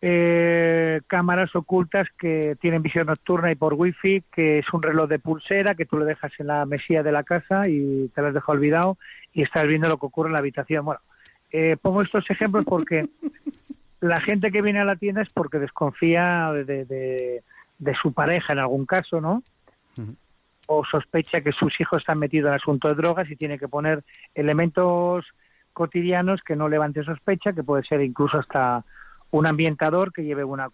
eh, cámaras ocultas que tienen visión nocturna y por wifi, que es un reloj de pulsera que tú lo dejas en la mesilla de la casa y te lo has dejado olvidado y estás viendo lo que ocurre en la habitación. Bueno, eh, pongo estos ejemplos porque la gente que viene a la tienda es porque desconfía de, de, su pareja en algún caso, ¿no? O sospecha que sus hijos están metidos en el asunto de drogas y tiene que poner elementos cotidianos que no levante sospecha, que puede ser incluso hasta un ambientador que lleve una,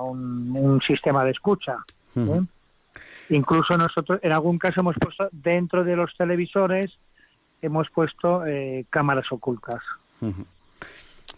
un, sistema de escucha. ¿eh? Incluso nosotros, en algún caso, hemos puesto dentro de los televisores, hemos puesto eh, cámaras ocultas.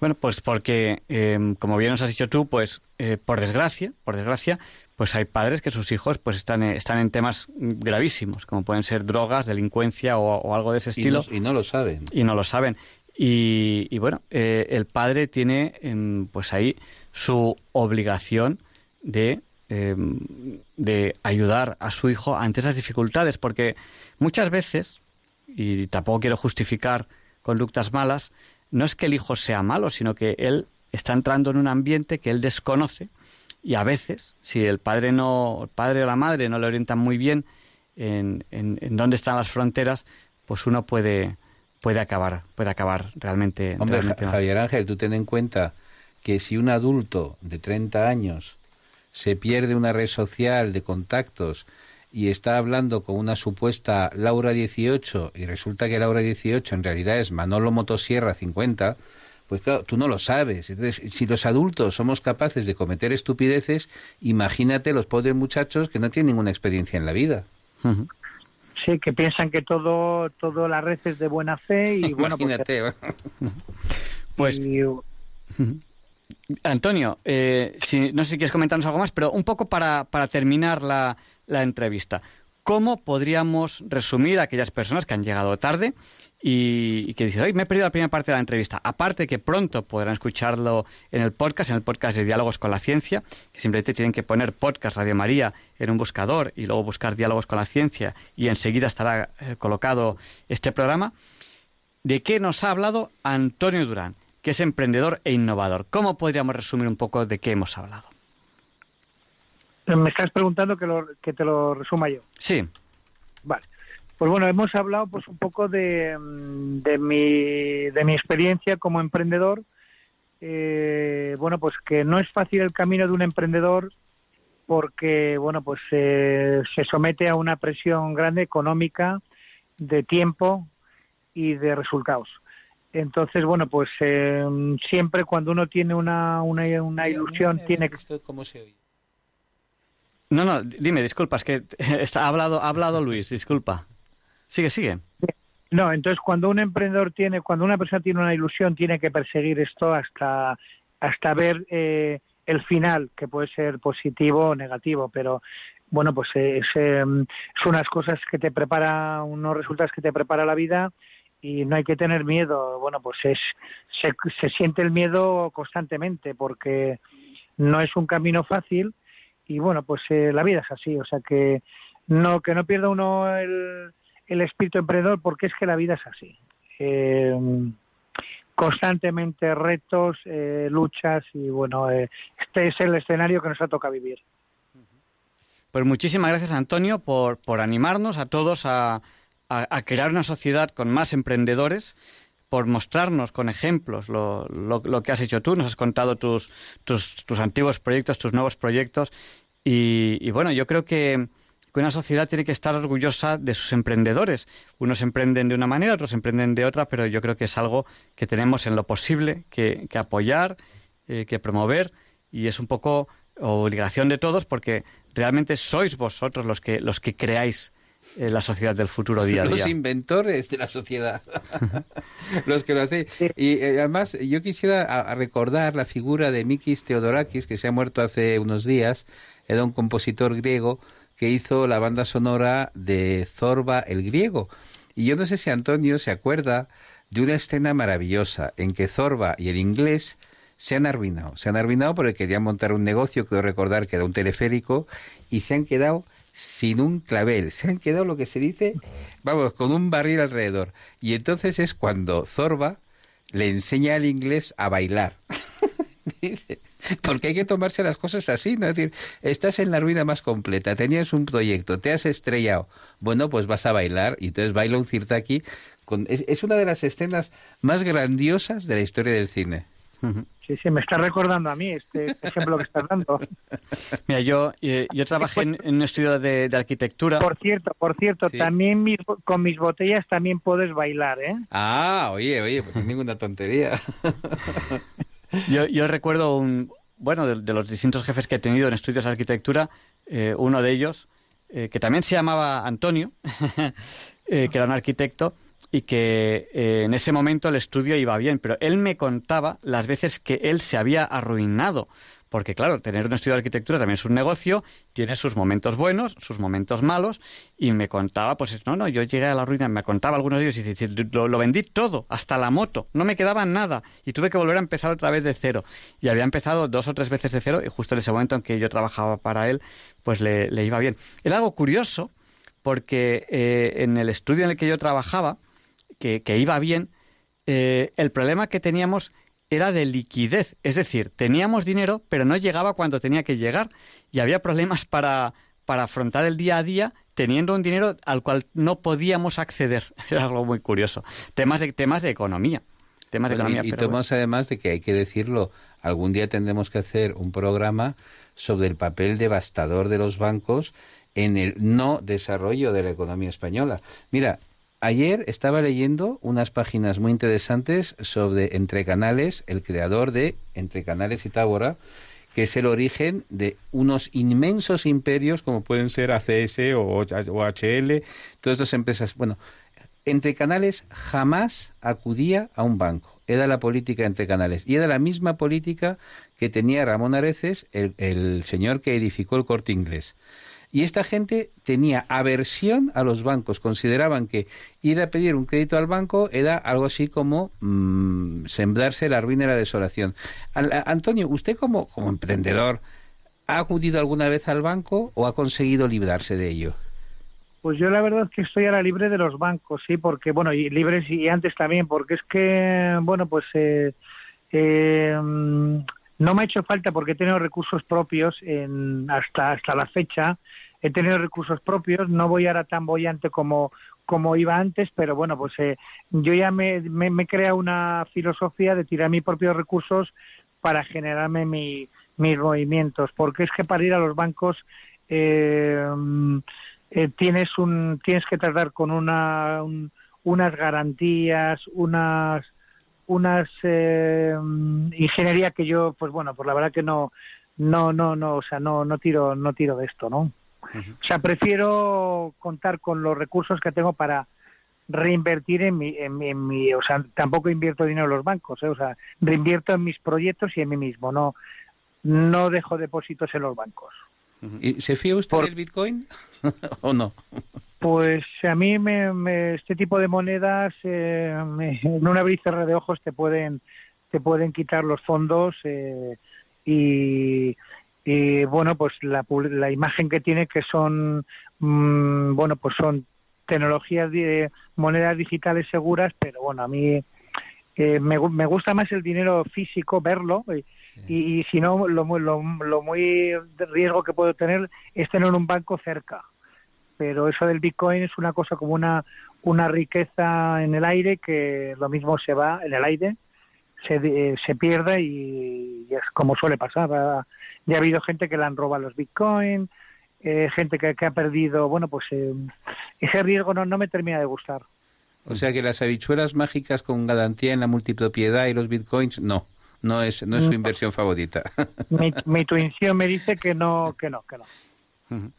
Bueno, pues porque, em, como bien nos has dicho tú, pues eh, por desgracia, por desgracia, pues hay padres que sus hijos pues están, están en temas gravísimos, como pueden ser drogas, delincuencia o, algo de ese estilo. y no, lo saben. Y no lo saben. Y, bueno, eh, el padre tiene em, pues ahí su obligación de, em, de ayudar a su hijo ante esas dificultades, porque muchas veces, y tampoco quiero justificar conductas malas, no es que el hijo sea malo, sino que él está entrando en un ambiente que él desconoce y a veces, si el padre no, el padre o la madre no le orientan muy bien en, en, en dónde están las fronteras, pues uno puede puede acabar, puede acabar realmente. Hombre, Javier Ángel, tú ten en cuenta que si un adulto de 30 años se pierde una red social de contactos y está hablando con una supuesta Laura 18 y resulta que Laura 18 en realidad es Manolo Motosierra 50, pues claro, tú no lo sabes. Entonces, si los adultos somos capaces de cometer estupideces, imagínate los pobres muchachos que no tienen ninguna experiencia en la vida. Sí, que piensan que todo, todo la red es de buena fe y bueno, pues, pues Antonio, eh, si, no sé si quieres comentarnos algo más, pero un poco para, para terminar la, la entrevista. ¿Cómo podríamos resumir a aquellas personas que han llegado tarde y, que dicen, hoy me he perdido la primera parte de la entrevista? Aparte que pronto podrán escucharlo en el podcast, en el podcast de Diálogos con la Ciencia, que simplemente tienen que poner podcast Radio María en un buscador y luego buscar Diálogos con la Ciencia y enseguida estará eh, colocado este programa. ¿De qué nos ha hablado Antonio Durán, que es emprendedor e innovador? ¿Cómo podríamos resumir un poco de qué hemos hablado? Me estás preguntando que, lo, que te lo resuma yo. Sí. Vale. Pues bueno, hemos hablado pues un poco de, de, mi, de mi experiencia como emprendedor. Eh, bueno, pues que no es fácil el camino de un emprendedor porque, bueno, pues eh, se somete a una presión grande económica, de tiempo y de resultados. Entonces, bueno, pues eh, siempre cuando uno tiene una, una, una ilusión, tiene que... ¿Cómo se oye? No, no, dime, disculpa, es que está, ha, hablado, ha hablado Luis, disculpa. Sigue, sigue. No, entonces cuando un emprendedor tiene, cuando una persona tiene una ilusión, tiene que perseguir esto hasta, hasta ver eh, el final, que puede ser positivo o negativo, pero bueno, pues es, em, son unas cosas que te prepara, unos resultados que te prepara la vida y no hay que tener miedo. Bueno, pues es, se, se siente el miedo constantemente porque no es un camino fácil y bueno, pues eh, la vida es así, o sea que no que no pierda uno el, el espíritu emprendedor porque es que la vida es así. Eh, constantemente retos, eh, luchas y bueno, este es el escenario que nos ha tocado vivir. Pues muchísimas gracias Antonio por, por animarnos a todos a, crear una sociedad con más emprendedores por mostrarnos con ejemplos lo, lo, lo, que has hecho tú, nos has contado tus, tus, tus antiguos proyectos, tus nuevos proyectos y, bueno, yo creo que, una sociedad tiene que estar orgullosa de sus emprendedores. Unos emprenden de una manera, otros emprenden de otra, pero yo creo que es algo que tenemos en lo posible que, apoyar, eh, que promover, y es un poco obligación de todos porque realmente sois vosotros los que, los que creáis eh, la sociedad del futuro día a día. Los inventores de la sociedad, los que lo hacen. Y eh, además yo quisiera recordar la figura de Mikis Theodorakis, que se ha muerto hace unos días, era un compositor griego que hizo la banda sonora de Zorba el griego. Y yo no sé si Antonio se acuerda de una escena maravillosa en que Zorba y el inglés se han arruinado. Se han arruinado porque querían montar un negocio, quiero recordar que era un teleférico, y se han quedado sin un clavel. Se han quedado lo que se dice, vamos, con un barril alrededor. Y entonces es cuando Zorba le enseña al inglés a bailar. Porque hay que tomarse las cosas así, ¿no? Es decir, estás en la ruina más completa, tenías un proyecto, te has estrellado, bueno, pues vas a bailar, y entonces baila un aquí Con, es, una de las escenas más grandiosas de la historia del cine. Sí, sí, me está recordando a mí este ejemplo que estás dando. Mira, yo, eh, yo trabajé en, un estudio de, arquitectura. Por cierto, por cierto, también con mis botellas también puedes bailar, ¿eh? Ah, oye, oye, pues ninguna tontería. Yo, recuerdo un, bueno, de, los distintos jefes que he tenido en estudios de arquitectura, eh, uno de ellos, eh, que también se llamaba Antonio, eh, que era un arquitecto, y que en ese momento el estudio iba bien, pero él me contaba las veces que él se había arruinado porque claro, tener un estudio de arquitectura también es un negocio, tiene sus momentos buenos, sus momentos malos, y me contaba, pues no, no, yo llegué a la ruina, me contaba algunos de ellos y decía, lo, vendí todo, hasta la moto, no me quedaba nada, y tuve que volver a empezar otra vez de cero. Y había empezado dos o tres veces de cero, y justo en ese momento en que yo trabajaba para él, pues le, iba bien. Era algo curioso, porque eh, en el estudio en el que yo trabajaba, que, iba bien, eh, el problema que teníamos era de liquidez, es decir, teníamos dinero, pero no llegaba cuando tenía que llegar y había problemas para, para afrontar el día a día teniendo un dinero al cual no podíamos acceder. Era algo muy curioso. Temas de, temas de economía. Temas de economía, y, temas además de que hay que decirlo, algún día tendremos que hacer un programa sobre el papel devastador de los bancos en el no desarrollo de la economía española. Mira, Ayer estaba leyendo unas páginas muy interesantes sobre Entre Canales, el creador de Entre Canales y Tábora, que es el origen de unos inmensos imperios como pueden ser ACS o HL, todas estas empresas. Bueno, entre Canales jamás acudía a un banco. Era la política entre Canales. Y era la misma política que tenía Ramón Areces, el, el señor que edificó el corte inglés. Y esta gente tenía aversión a los bancos, consideraban que ir a pedir un crédito al banco era algo así como mmm, sembrarse la ruina y la desolación. Antonio, usted como, como emprendedor, ¿ha acudido alguna vez al banco o ha conseguido librarse de ello? Pues yo la verdad es que estoy ahora libre de los bancos, sí, porque, bueno, y libres y antes también, porque es que, bueno, pues eh, eh, no me ha hecho falta porque he tenido recursos propios en, hasta, hasta la fecha, he tenido recursos propios, no voy ahora tan bollante como, como iba antes, pero bueno, pues eh, yo ya me, me, me crea una filosofía de tirar mis propios recursos para generarme mi, mis movimientos, porque es que para ir a los bancos eh, eh, tienes un tienes que tratar con una unas garantías unas unas eh, ingeniería que yo pues bueno pues la verdad que no no no no o sea no no tiro no tiro de esto no o sea prefiero contar con los recursos que tengo para reinvertir en mi, en mi, en mi o sea tampoco invierto dinero en los bancos ¿eh? o sea reinvierto en mis proyectos y en mí mismo no no dejo depósitos en los bancos ¿Y se fía usted del Bitcoin o no? Pues a mí me, este tipo de monedas eh, en una abrir de ojos te pueden te pueden quitar los fondos eh, y, bueno pues la, la imagen que tiene que son mm, bueno pues son tecnologías de monedas digitales seguras pero bueno a mí eh, me, me gusta más el dinero físico verlo y, si no, lo, lo, lo muy riesgo que puedo tener es tener un banco cerca. Pero eso del Bitcoin es una cosa como una, una riqueza en el aire que lo mismo se va en el aire, se, eh, se pierde y, es como suele pasar. Ya ha habido gente que le han robado los Bitcoin, eh, gente que, que, ha perdido, bueno, pues eh, ese riesgo no, no me termina de gustar. O sea que las habichuelas mágicas con garantía en la multipropiedad y los bitcoins, no no es, no es su inversión favorita. Mi, mi intuición me dice que no, que no, que no.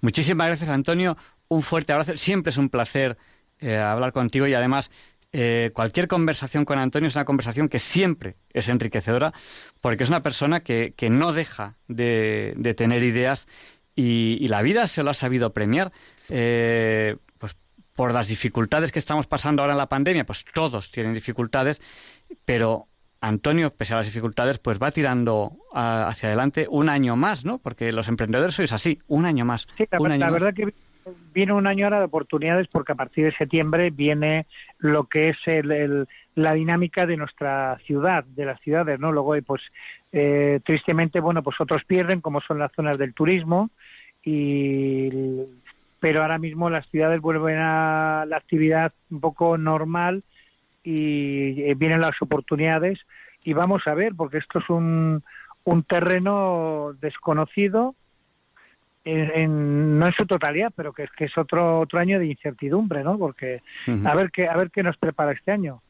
Muchísimas gracias, Antonio. Un fuerte abrazo. Siempre es un placer eh, hablar contigo y además eh, cualquier conversación con Antonio es una conversación que siempre es enriquecedora porque es una persona que, que no deja de, de tener ideas y, y, la vida se lo ha sabido premiar. Eh, pues por las dificultades que estamos pasando ahora en la pandemia, pues todos tienen dificultades, pero Antonio, pese a las dificultades, pues va tirando hacia adelante un año más, ¿no? Porque los emprendedores sois así, un año más. Sí, la, verdad que viene un año ahora de oportunidades porque a partir de septiembre viene lo que es el, la dinámica de nuestra ciudad, de las ciudades, ¿no? Luego, pues, eh, tristemente, bueno, pues otros pierden, como son las zonas del turismo, y pero ahora mismo las ciudades vuelven a la actividad un poco normal y eh, vienen las oportunidades y vamos a ver, porque esto es un, un terreno desconocido, en, no en su totalidad, pero que es que es otro otro año de incertidumbre, ¿no? Porque a ver qué a ver qué nos prepara este año.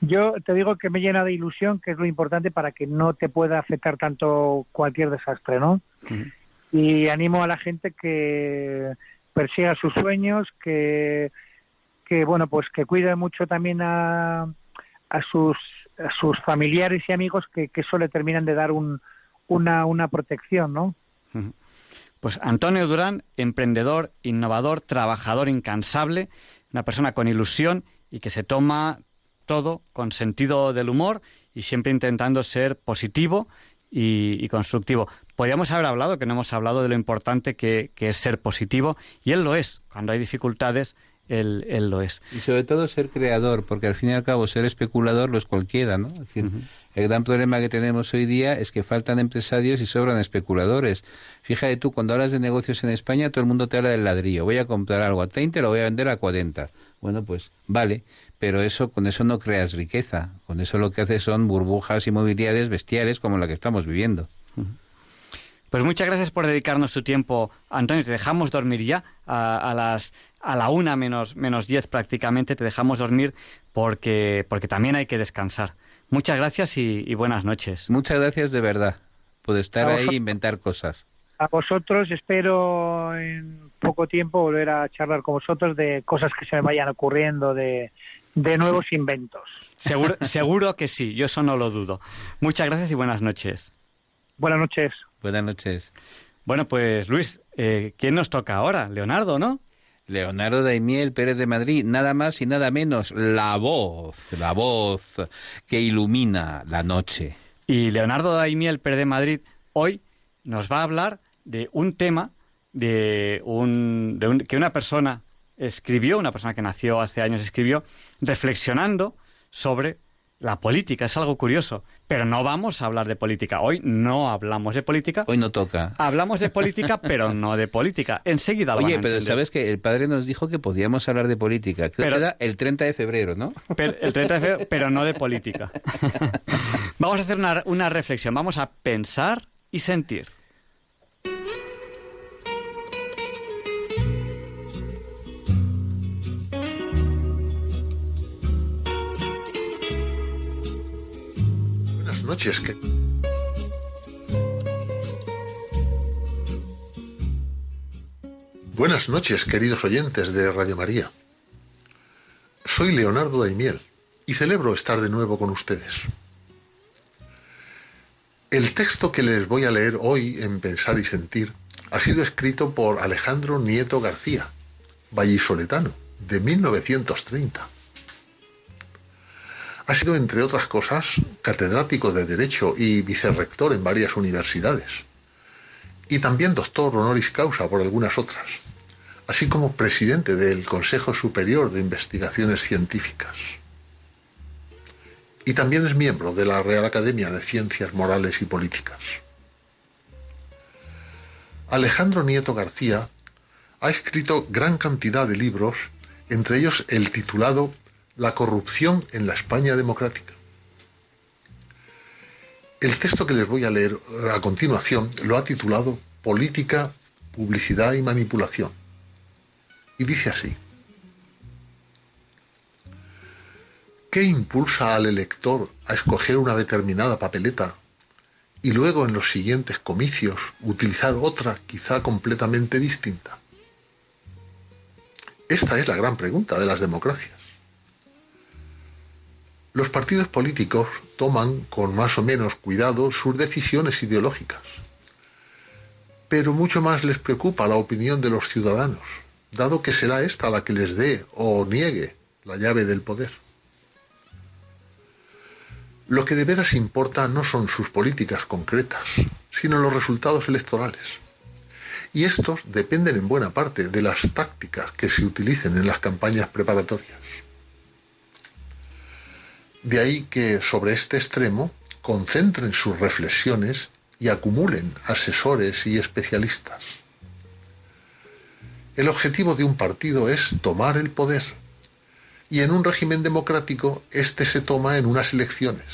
Yo te digo que me llena de ilusión, que es lo importante para que no te pueda afectar tanto cualquier desastre, ¿no? Y animo a la gente que persiga sus sueños, que que bueno pues que cuide mucho también a, a sus a sus familiares y amigos que, que eso le terminan de dar un, una, una protección, ¿no? Pues Antonio Durán, emprendedor, innovador, trabajador incansable, una persona con ilusión y que se toma todo con sentido del humor y siempre intentando ser positivo y, constructivo. Podríamos haber hablado, que no hemos hablado de lo importante que, es ser positivo, y él lo es. Cuando hay dificultades, él, él, lo es. Y sobre todo ser creador, porque al fin y al cabo ser especulador lo es cualquiera, ¿no? Es decir, uh -huh. El gran problema que tenemos hoy día es que faltan empresarios y sobran especuladores. Fíjate tú, cuando hablas de negocios en España, todo el mundo te habla del ladrillo. Voy a comprar algo a 30 y lo voy a vender a 40. Bueno, pues vale, pero eso con eso no creas riqueza. Con eso lo que haces son burbujas inmobiliarias bestiales como la que estamos viviendo. Uh -huh. Pues muchas gracias por dedicarnos tu tiempo, Antonio. Te dejamos dormir ya a, a las a la una menos menos diez prácticamente. Te dejamos dormir porque porque también hay que descansar. Muchas gracias y, y buenas noches. Muchas gracias de verdad puede estar ahí e inventar cosas. A vosotros espero en poco tiempo volver a charlar con vosotros de cosas que se me vayan ocurriendo, de, de nuevos inventos. Seguro, seguro que sí, yo eso no lo dudo. Muchas gracias y buenas noches. Buenas noches. Buenas noches. Bueno, pues Luis, eh, ¿quién nos toca ahora? Leonardo, ¿no? Leonardo Daimiel Pérez de Madrid, nada más y nada menos, la voz, la voz que ilumina la noche. Y Leonardo Daimiel Pérez de Madrid hoy nos va a hablar de un tema de un, de un, que una persona escribió, una persona que nació hace años escribió, reflexionando sobre la política. Es algo curioso, pero no vamos a hablar de política. Hoy no hablamos de política. Hoy no toca. Hablamos de política, pero no de política. Enseguida lo Oye, pero sabes que el padre nos dijo que podíamos hablar de política. Que pero, queda el 30 de febrero, ¿no? Pero, el 30 de febrero, pero no de política. vamos a hacer una, una reflexión. Vamos a pensar y sentir. Buenas noches, queridos oyentes de Radio María. Soy Leonardo Daimiel y celebro estar de nuevo con ustedes. El texto que les voy a leer hoy en Pensar y Sentir ha sido escrito por Alejandro Nieto García, vallisoletano, de 1930. Ha sido, entre otras cosas, catedrático de Derecho y vicerrector en varias universidades. Y también doctor honoris causa por algunas otras, así como presidente del Consejo Superior de Investigaciones Científicas. Y también es miembro de la Real Academia de Ciencias Morales y Políticas. Alejandro Nieto García ha escrito gran cantidad de libros, entre ellos el titulado la corrupción en la España democrática. El texto que les voy a leer a continuación lo ha titulado Política, Publicidad y Manipulación. Y dice así. ¿Qué impulsa al elector a escoger una determinada papeleta y luego en los siguientes comicios utilizar otra quizá completamente distinta? Esta es la gran pregunta de las democracias. Los partidos políticos toman con más o menos cuidado sus decisiones ideológicas, pero mucho más les preocupa la opinión de los ciudadanos, dado que será esta la que les dé o niegue la llave del poder. Lo que de veras importa no son sus políticas concretas, sino los resultados electorales. Y estos dependen en buena parte de las tácticas que se utilicen en las campañas preparatorias. De ahí que sobre este extremo concentren sus reflexiones y acumulen asesores y especialistas. El objetivo de un partido es tomar el poder y en un régimen democrático este se toma en unas elecciones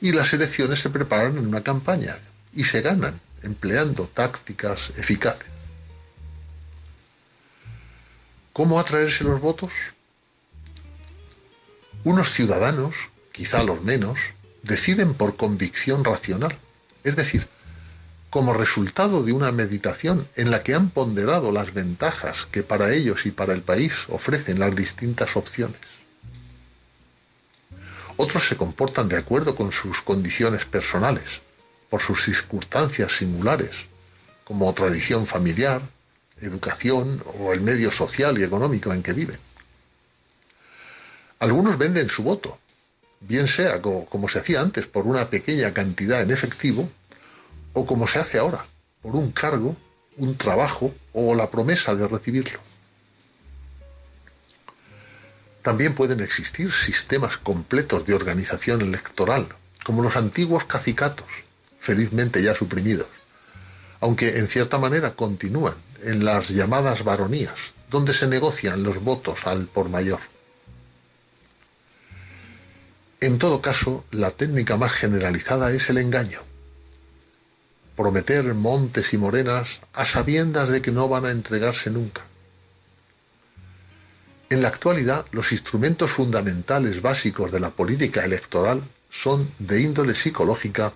y las elecciones se preparan en una campaña y se ganan empleando tácticas eficaces. ¿Cómo atraerse los votos? Unos ciudadanos, quizá los menos, deciden por convicción racional, es decir, como resultado de una meditación en la que han ponderado las ventajas que para ellos y para el país ofrecen las distintas opciones. Otros se comportan de acuerdo con sus condiciones personales, por sus circunstancias singulares, como tradición familiar, educación o el medio social y económico en que viven. Algunos venden su voto, bien sea como, se hacía antes por una pequeña cantidad en efectivo, o como se hace ahora, por un cargo, un trabajo o la promesa de recibirlo. También pueden existir sistemas completos de organización electoral, como los antiguos cacicatos, felizmente ya suprimidos, aunque en cierta manera continúan en las llamadas baronías, donde se negocian los votos al por mayor. En todo caso, la técnica más generalizada es el engaño. Prometer montes y morenas a sabiendas de que no van a entregarse nunca. En la actualidad, los instrumentos fundamentales básicos de la política electoral son de índole psicológica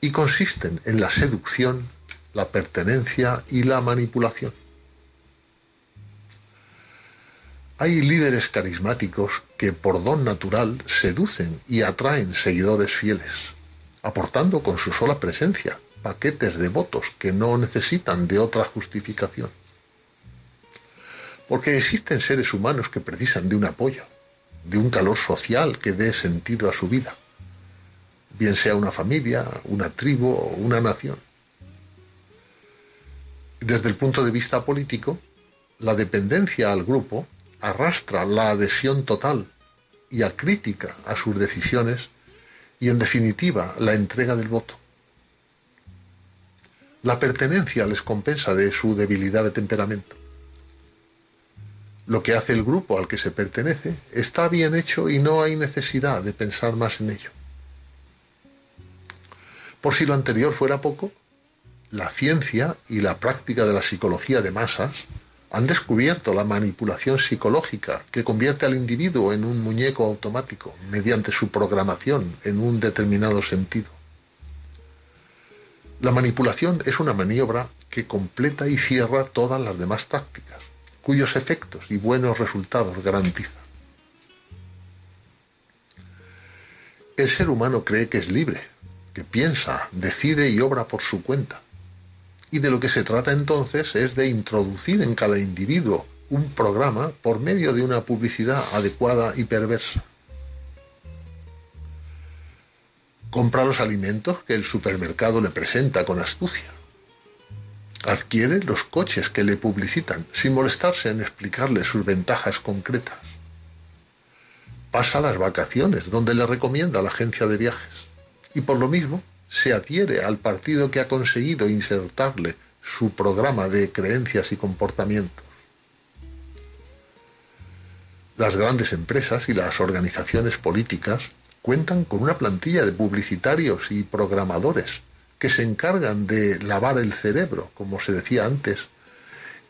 y consisten en la seducción, la pertenencia y la manipulación. Hay líderes carismáticos que por don natural seducen y atraen seguidores fieles, aportando con su sola presencia paquetes de votos que no necesitan de otra justificación. Porque existen seres humanos que precisan de un apoyo, de un calor social que dé sentido a su vida, bien sea una familia, una tribu o una nación. Desde el punto de vista político, la dependencia al grupo arrastra la adhesión total y acrítica a sus decisiones y, en definitiva, la entrega del voto. La pertenencia les compensa de su debilidad de temperamento. Lo que hace el grupo al que se pertenece está bien hecho y no hay necesidad de pensar más en ello. Por si lo anterior fuera poco, la ciencia y la práctica de la psicología de masas han descubierto la manipulación psicológica que convierte al individuo en un muñeco automático mediante su programación en un determinado sentido. La manipulación es una maniobra que completa y cierra todas las demás tácticas, cuyos efectos y buenos resultados garantiza. El ser humano cree que es libre, que piensa, decide y obra por su cuenta y de lo que se trata entonces es de introducir en cada individuo un programa por medio de una publicidad adecuada y perversa. Compra los alimentos que el supermercado le presenta con astucia. Adquiere los coches que le publicitan sin molestarse en explicarle sus ventajas concretas. Pasa las vacaciones donde le recomienda la agencia de viajes. Y por lo mismo se adhiere al partido que ha conseguido insertarle su programa de creencias y comportamientos. Las grandes empresas y las organizaciones políticas cuentan con una plantilla de publicitarios y programadores que se encargan de lavar el cerebro, como se decía antes,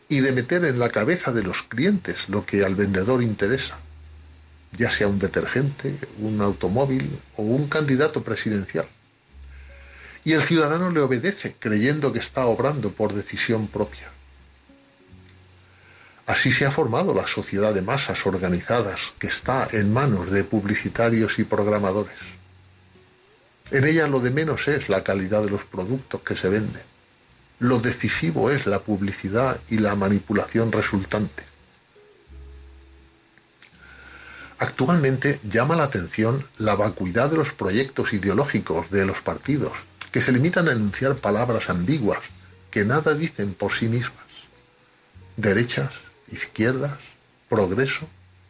y de meter en la cabeza de los clientes lo que al vendedor interesa, ya sea un detergente, un automóvil o un candidato presidencial y el ciudadano le obedece creyendo que está obrando por decisión propia. Así se ha formado la sociedad de masas organizadas que está en manos de publicitarios y programadores. En ella lo de menos es la calidad de los productos que se venden. Lo decisivo es la publicidad y la manipulación resultante. Actualmente llama la atención la vacuidad de los proyectos ideológicos de los partidos que se limitan a enunciar palabras ambiguas que nada dicen por sí mismas. Derechas, izquierdas, progreso,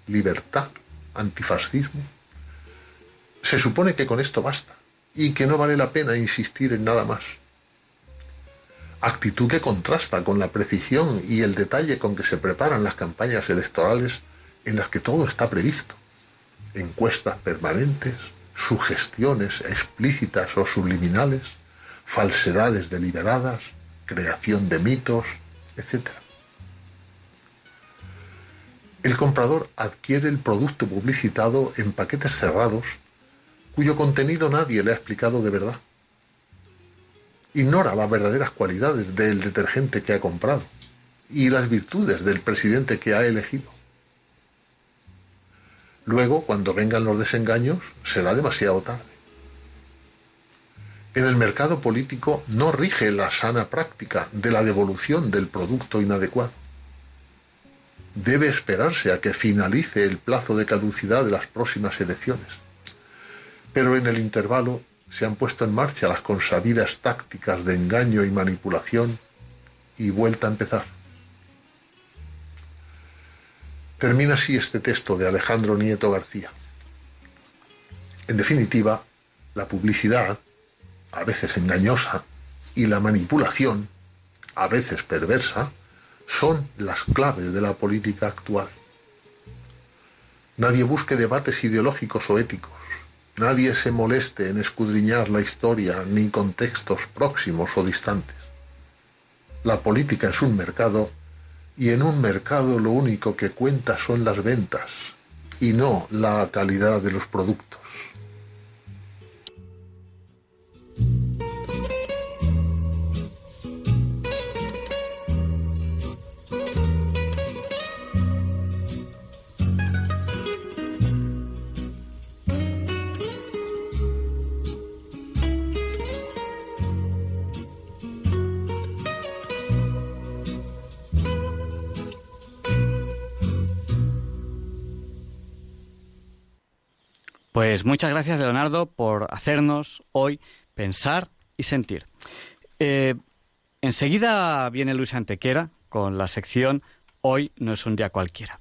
libertad, antifascismo. Se supone que con esto basta y que no vale la pena insistir en nada más. Actitud que contrasta con la precisión y el detalle con que se preparan las campañas electorales en las que todo está previsto. Encuestas permanentes, sugestiones explícitas o subliminales, falsedades deliberadas, creación de mitos, etc. El comprador adquiere el producto publicitado en paquetes cerrados cuyo contenido nadie le ha explicado de verdad. Ignora las verdaderas cualidades del detergente que ha comprado y las virtudes del presidente que ha elegido. Luego, cuando vengan los desengaños, será demasiado tarde. En el mercado político no rige la sana práctica de la devolución del producto inadecuado. Debe esperarse a que finalice el plazo de caducidad de las próximas elecciones. Pero en el intervalo se han puesto en marcha las consabidas tácticas de engaño y manipulación y vuelta a empezar. Termina así este texto de Alejandro Nieto García. En definitiva, la publicidad, a veces engañosa, y la manipulación, a veces perversa, son las claves de la política actual. Nadie busque debates ideológicos o éticos. Nadie se moleste en escudriñar la historia ni contextos próximos o distantes. La política es un mercado y en un mercado lo único que cuenta son las ventas y no la calidad de los productos. Pues muchas gracias, Leonardo, por hacernos hoy pensar y sentir. Eh, enseguida viene Luis Antequera con la sección Hoy no es un día cualquiera.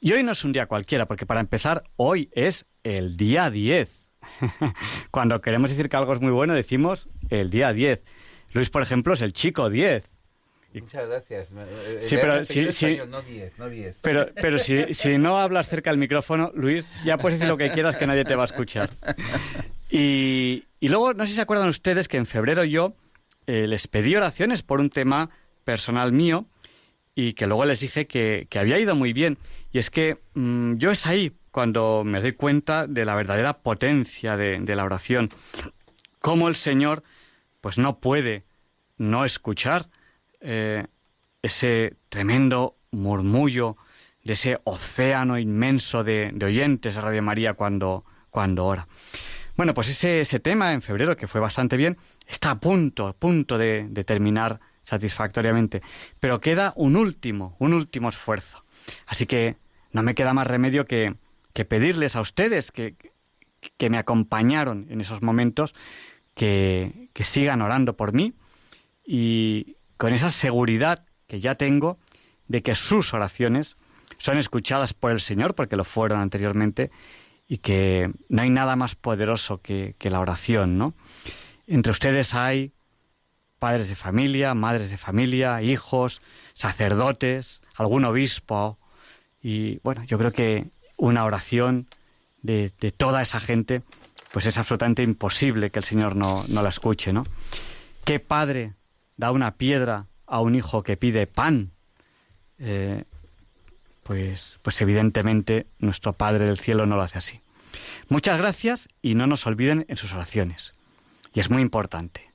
Y hoy no es un día cualquiera, porque para empezar, hoy es el día 10. Cuando queremos decir que algo es muy bueno, decimos el día 10. Luis, por ejemplo, es el chico 10. Muchas gracias. Sí, pero, sí, no 10, no 10. Pero, pero si, si, no hablas cerca del micrófono, Luis, ya puedes decir lo que quieras que nadie te va a escuchar. Y, y luego, no sé si se acuerdan ustedes que en febrero yo eh, les pedí oraciones por un tema personal mío y que luego les dije que, que había ido muy bien. Y es que mm, yo es ahí cuando me doy cuenta de la verdadera potencia de, de la oración. Cómo el Señor pues no puede no escuchar eh, ese tremendo murmullo de ese océano inmenso de, oyentes de Radio María cuando, cuando ora. Bueno, pues ese, ese, tema en febrero, que fue bastante bien, está a punto, a punto de, terminar satisfactoriamente. Pero queda un último, un último esfuerzo. Así que no me queda más remedio que, que pedirles a ustedes que, que, me acompañaron en esos momentos que, que sigan orando por mí y, con esa seguridad que ya tengo de que sus oraciones son escuchadas por el Señor, porque lo fueron anteriormente, y que no hay nada más poderoso que, la oración, ¿no? Entre ustedes hay padres de familia, madres de familia, hijos, sacerdotes, algún obispo, y bueno, yo creo que una oración de, toda esa gente, pues es absolutamente imposible que el Señor no, no la escuche, ¿no? ¿Qué padre da una piedra a un hijo que pide pan, eh, pues, pues evidentemente nuestro Padre del Cielo no lo hace así. Muchas gracias y no nos olviden en sus oraciones. Y es muy importante.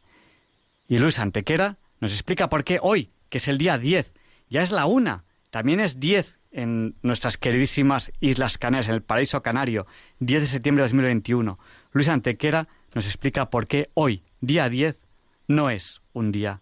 Y Luis Antequera nos explica por qué hoy, que es el día 10, ya es la una, también es 10 en nuestras queridísimas Islas Canarias, en el paraíso canario, 10 de septiembre de 2021. Luis Antequera nos explica por qué hoy, día 10, no es un día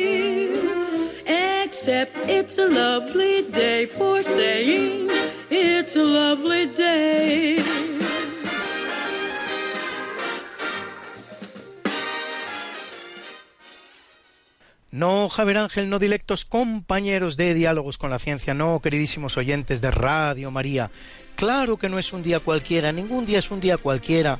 except it's a lovely day for saying it's a lovely day. No, Javier Ángel, no directos compañeros de Diálogos con la Ciencia, no, queridísimos oyentes de Radio María. Claro que no es un día cualquiera, ningún día es un día cualquiera.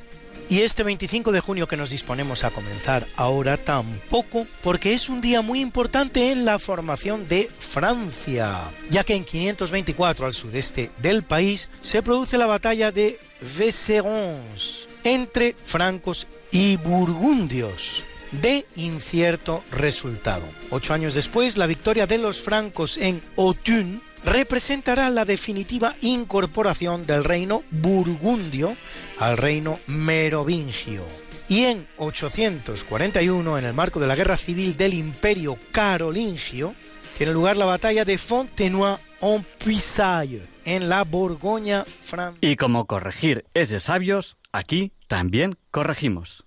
Y este 25 de junio que nos disponemos a comenzar ahora tampoco, porque es un día muy importante en la formación de Francia, ya que en 524 al sudeste del país se produce la batalla de Vézérons entre francos y burgundios de incierto resultado. Ocho años después, la victoria de los francos en Autun representará la definitiva incorporación del reino burgundio al reino merovingio. Y en 841, en el marco de la guerra civil del imperio carolingio, tiene lugar la batalla de Fontenoy-en-Puisaye, en la Borgoña francesa. Y como corregir es de sabios, aquí también corregimos.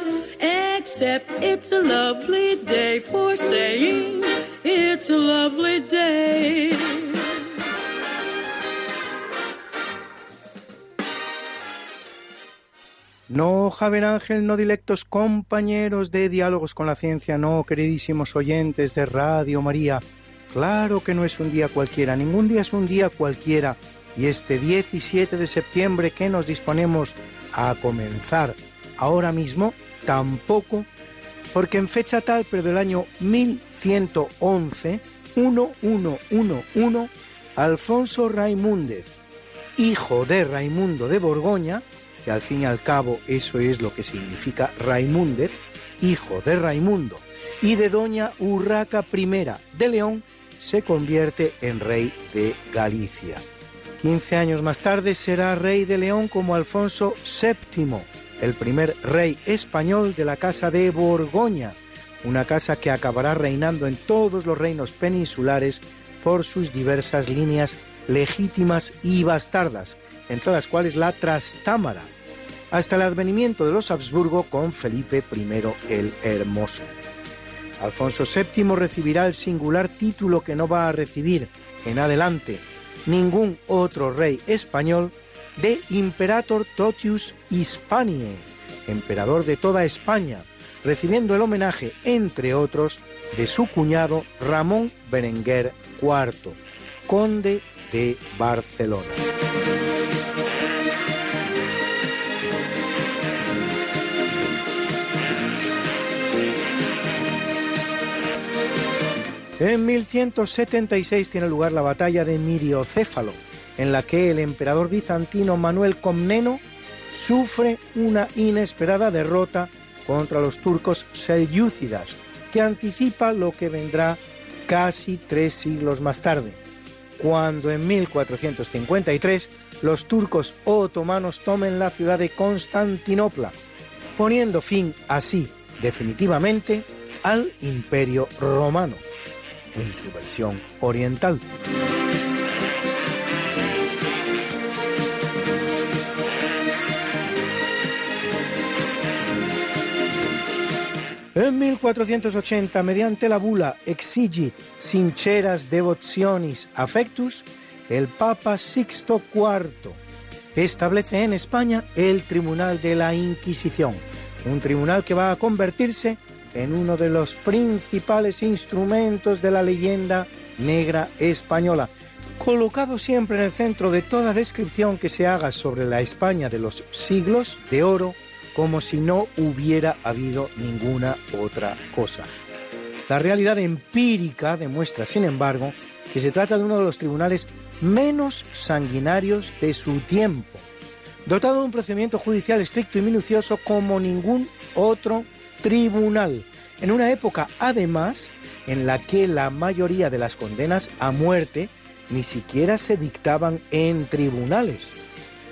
except it's a lovely day for saying it's a lovely day. No, Javier Ángel, no directos compañeros de Diálogos con la Ciencia, no, queridísimos oyentes de Radio María. Claro que no es un día cualquiera, ningún día es un día cualquiera. Y este 17 de septiembre que nos disponemos a comenzar ahora mismo, tampoco porque en fecha tal, pero del año 1111, 1111, Alfonso Raimúndez, hijo de Raimundo de Borgoña, que al fin y al cabo eso es lo que significa Raimúndez, hijo de Raimundo, y de doña Urraca I de León, se convierte en rey de Galicia. Quince años más tarde será rey de León como Alfonso VII, el primer rey español de la Casa de Borgoña, una casa que acabará reinando en todos los reinos peninsulares por sus diversas líneas legítimas y bastardas, entre las cuales la Trastámara, hasta el advenimiento de los Habsburgo con Felipe I el Hermoso. Alfonso VII recibirá el singular título que no va a recibir en adelante ningún otro rey español de Imperator Totius Hispaniae, emperador de toda España, recibiendo el homenaje, entre otros, de su cuñado Ramón Berenguer IV, conde de Barcelona. En 1176 tiene lugar la batalla de Miriocéfalo, en la que el emperador bizantino Manuel Comneno sufre una inesperada derrota contra los turcos selyúcidas, que anticipa lo que vendrá casi tres siglos más tarde, cuando en 1453 los turcos otomanos tomen la ciudad de Constantinopla, poniendo fin así definitivamente al imperio romano en su versión oriental. En 1480, mediante la bula Exigit Sinceras Devotionis Affectus, el Papa Sixto IV establece en España el Tribunal de la Inquisición, un tribunal que va a convertirse en uno de los principales instrumentos de la leyenda negra española, colocado siempre en el centro de toda descripción que se haga sobre la España de los siglos de oro, como si no hubiera habido ninguna otra cosa. La realidad empírica demuestra, sin embargo, que se trata de uno de los tribunales menos sanguinarios de su tiempo, dotado de un procedimiento judicial estricto y minucioso como ningún otro tribunal, en una época además en la que la mayoría de las condenas a muerte ni siquiera se dictaban en tribunales,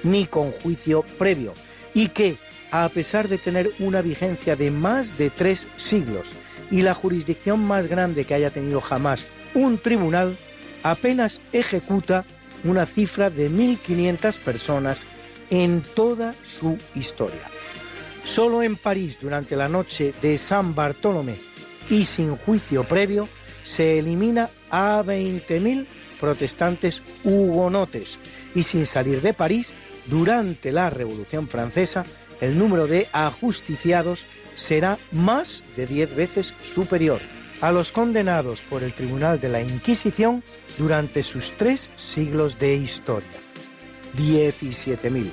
ni con juicio previo, y que, a pesar de tener una vigencia de más de tres siglos y la jurisdicción más grande que haya tenido jamás un tribunal, apenas ejecuta una cifra de 1.500 personas en toda su historia. Solo en París, durante la noche de San Bartolomé y sin juicio previo, se elimina a 20.000 protestantes hugonotes y sin salir de París, durante la Revolución Francesa, el número de ajusticiados será más de 10 veces superior a los condenados por el Tribunal de la Inquisición durante sus tres siglos de historia. 17.000.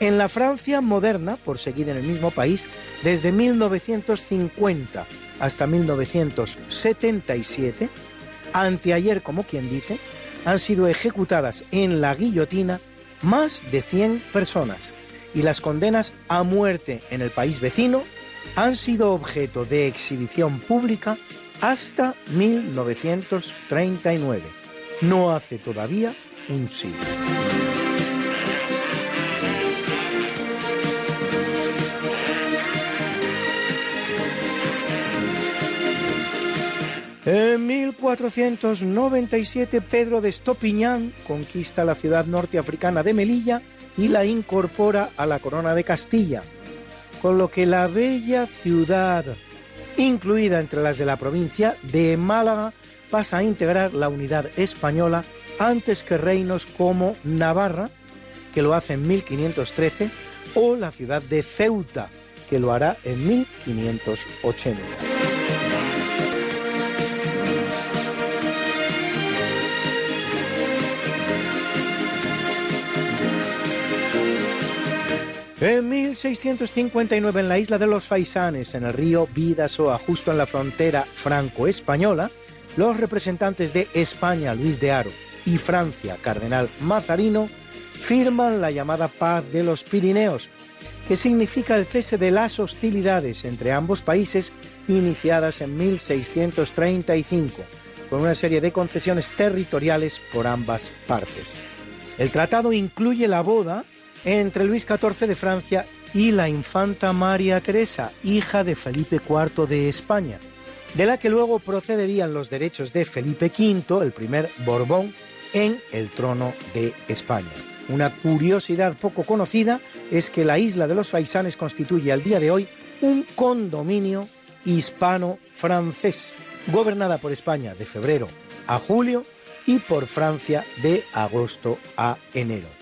En la Francia moderna, por seguir en el mismo país, desde 1950 hasta 1977, anteayer como quien dice, han sido ejecutadas en la guillotina más de 100 personas y las condenas a muerte en el país vecino han sido objeto de exhibición pública hasta 1939. No hace todavía un siglo. En 1497 Pedro de Estopiñán conquista la ciudad norteafricana de Melilla y la incorpora a la corona de Castilla, con lo que la bella ciudad, incluida entre las de la provincia de Málaga, pasa a integrar la unidad española antes que reinos como Navarra, que lo hace en 1513, o la ciudad de Ceuta, que lo hará en 1580. En 1659 en la isla de los Faisanes, en el río Vidasoa, justo en la frontera franco-española, los representantes de España, Luis de Haro, y Francia, Cardenal Mazarino, firman la llamada Paz de los Pirineos, que significa el cese de las hostilidades entre ambos países iniciadas en 1635, con una serie de concesiones territoriales por ambas partes. El tratado incluye la boda entre Luis XIV de Francia y la infanta María Teresa, hija de Felipe IV de España, de la que luego procederían los derechos de Felipe V, el primer Borbón, en el trono de España. Una curiosidad poco conocida es que la isla de los Faisanes constituye al día de hoy un condominio hispano-francés, gobernada por España de febrero a julio y por Francia de agosto a enero.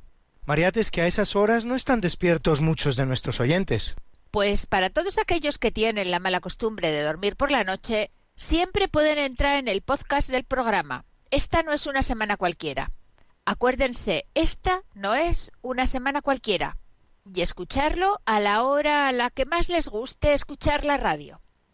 Mariate, es que a esas horas no están despiertos muchos de nuestros oyentes. Pues para todos aquellos que tienen la mala costumbre de dormir por la noche, siempre pueden entrar en el podcast del programa. Esta no es una semana cualquiera. Acuérdense, esta no es una semana cualquiera. Y escucharlo a la hora a la que más les guste escuchar la radio.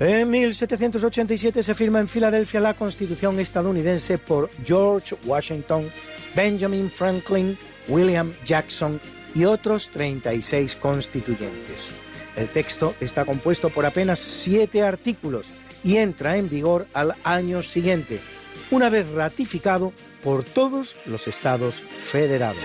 En 1787 se firma en Filadelfia la Constitución estadounidense por George Washington, Benjamin Franklin, William Jackson y otros 36 constituyentes. El texto está compuesto por apenas siete artículos y entra en vigor al año siguiente, una vez ratificado por todos los estados federados.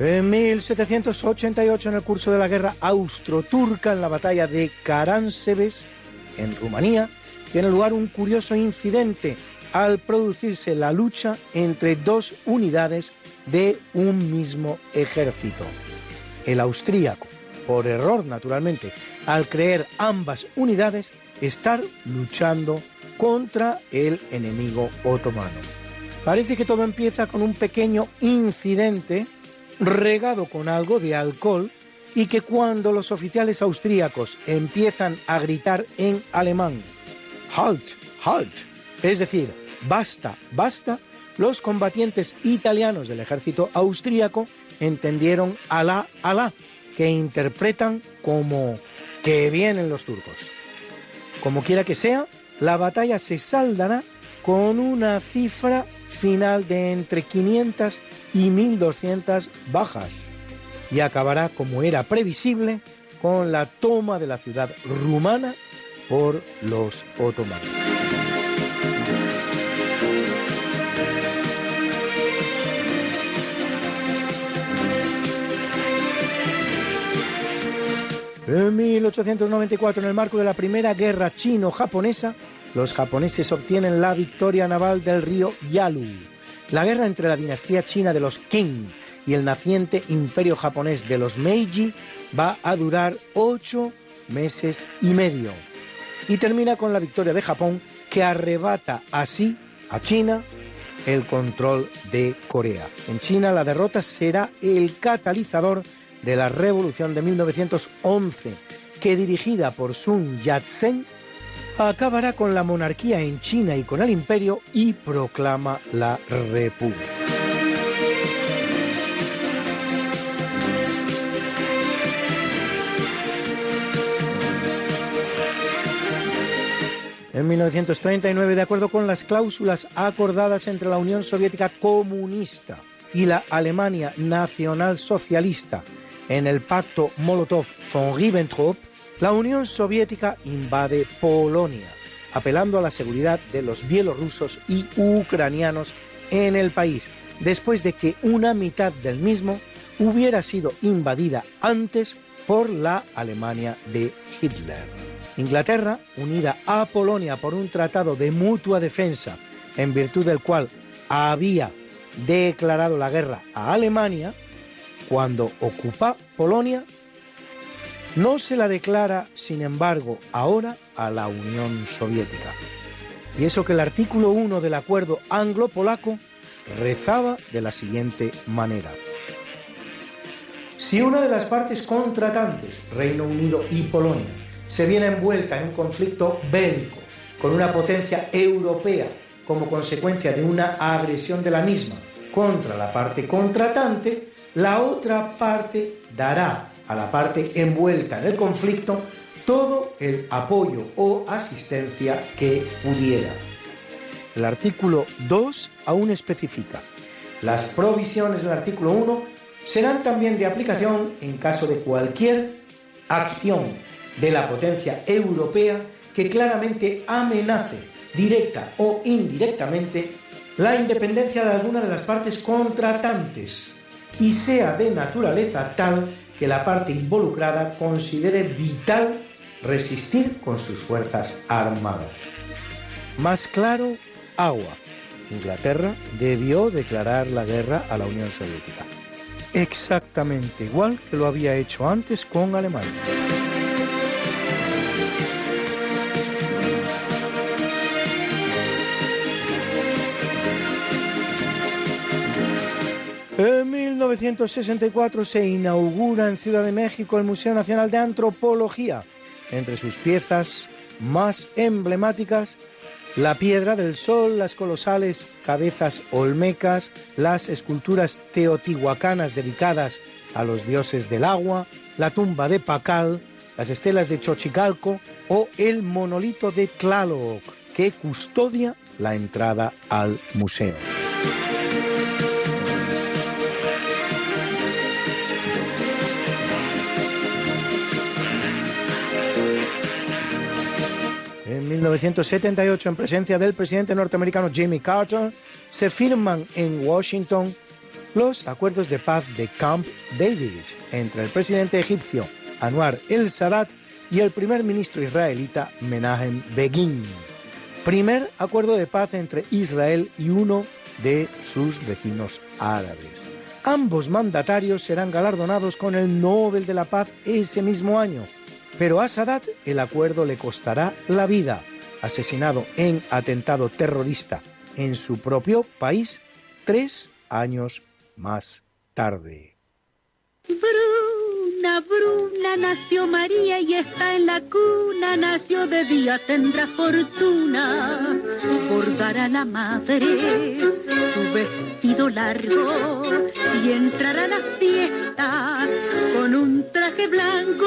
En 1788, en el curso de la guerra austro-turca, en la batalla de Karansebes, en Rumanía, tiene lugar un curioso incidente al producirse la lucha entre dos unidades de un mismo ejército. El austríaco, por error naturalmente, al creer ambas unidades estar luchando contra el enemigo otomano. Parece que todo empieza con un pequeño incidente regado con algo de alcohol y que cuando los oficiales austríacos empiezan a gritar en alemán Halt, halt, es decir, basta, basta, los combatientes italianos del ejército austríaco entendieron alá, alá, que interpretan como que vienen los turcos. Como quiera que sea, la batalla se saldará con una cifra final de entre 500 y 1.200 bajas y acabará, como era previsible, con la toma de la ciudad rumana por los otomanos. En 1894, en el marco de la Primera Guerra Chino-Japonesa, los japoneses obtienen la victoria naval del río Yalu. La guerra entre la dinastía china de los Qing y el naciente imperio japonés de los Meiji va a durar ocho meses y medio y termina con la victoria de Japón que arrebata así a China el control de Corea. En China la derrota será el catalizador de la revolución de 1911 que dirigida por Sun Yat-sen acabará con la monarquía en China y con el imperio y proclama la república. En 1939, de acuerdo con las cláusulas acordadas entre la Unión Soviética comunista y la Alemania nacional socialista en el pacto Molotov-von Ribbentrop, la Unión Soviética invade Polonia, apelando a la seguridad de los bielorrusos y ucranianos en el país, después de que una mitad del mismo hubiera sido invadida antes por la Alemania de Hitler. Inglaterra, unida a Polonia por un tratado de mutua defensa, en virtud del cual había declarado la guerra a Alemania, cuando ocupa Polonia, no se la declara, sin embargo, ahora a la Unión Soviética. Y eso que el artículo 1 del acuerdo anglo-polaco rezaba de la siguiente manera. Si una de las partes contratantes, Reino Unido y Polonia, se viene envuelta en un conflicto bélico con una potencia europea como consecuencia de una agresión de la misma contra la parte contratante, la otra parte dará a la parte envuelta en el conflicto todo el apoyo o asistencia que pudiera. El artículo 2 aún especifica. Las provisiones del artículo 1 serán también de aplicación en caso de cualquier acción de la potencia europea que claramente amenace, directa o indirectamente, la independencia de alguna de las partes contratantes y sea de naturaleza tal que la parte involucrada considere vital resistir con sus fuerzas armadas. Más claro, agua. Inglaterra debió declarar la guerra a la Unión Soviética. Exactamente igual que lo había hecho antes con Alemania. 1964 se inaugura en Ciudad de México el Museo Nacional de Antropología. Entre sus piezas más emblemáticas, la piedra del sol, las colosales cabezas olmecas, las esculturas teotihuacanas dedicadas a los dioses del agua, la tumba de Pacal, las estelas de Xochicalco o el monolito de Tlaloc, que custodia la entrada al museo. 1978, en presencia del presidente norteamericano Jimmy Carter, se firman en Washington los acuerdos de paz de Camp David entre el presidente egipcio Anwar el Sadat y el primer ministro israelita Menahem Begin. Primer acuerdo de paz entre Israel y uno de sus vecinos árabes. Ambos mandatarios serán galardonados con el Nobel de la Paz ese mismo año pero a Sadat el acuerdo le costará la vida, asesinado en atentado terrorista en su propio país tres años más tarde. Bruna, Bruna, nació María y está en la cuna, nació de día, tendrá fortuna, bordará la madre su vestido largo y entrará a la fiesta con un traje blanco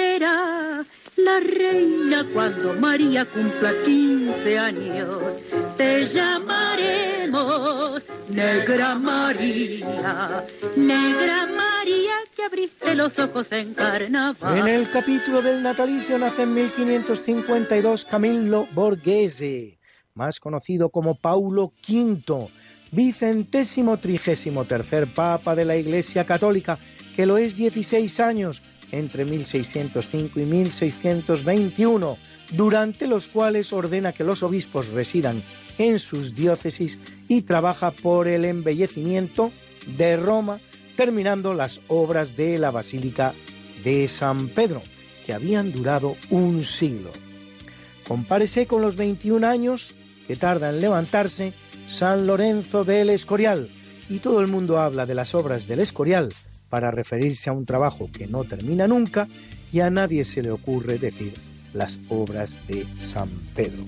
será la reina cuando María cumpla 15 años. Te llamaremos Negra María, Negra María que abriste los ojos en carnaval. En el capítulo del natalicio nace en 1552 Camillo Borghese, más conocido como Paulo V, vicentésimo trigésimo tercer papa de la Iglesia Católica, que lo es 16 años entre 1605 y 1621, durante los cuales ordena que los obispos residan en sus diócesis y trabaja por el embellecimiento de Roma, terminando las obras de la Basílica de San Pedro, que habían durado un siglo. Compárese con los 21 años que tarda en levantarse San Lorenzo del Escorial, y todo el mundo habla de las obras del Escorial, para referirse a un trabajo que no termina nunca y a nadie se le ocurre decir las obras de San Pedro.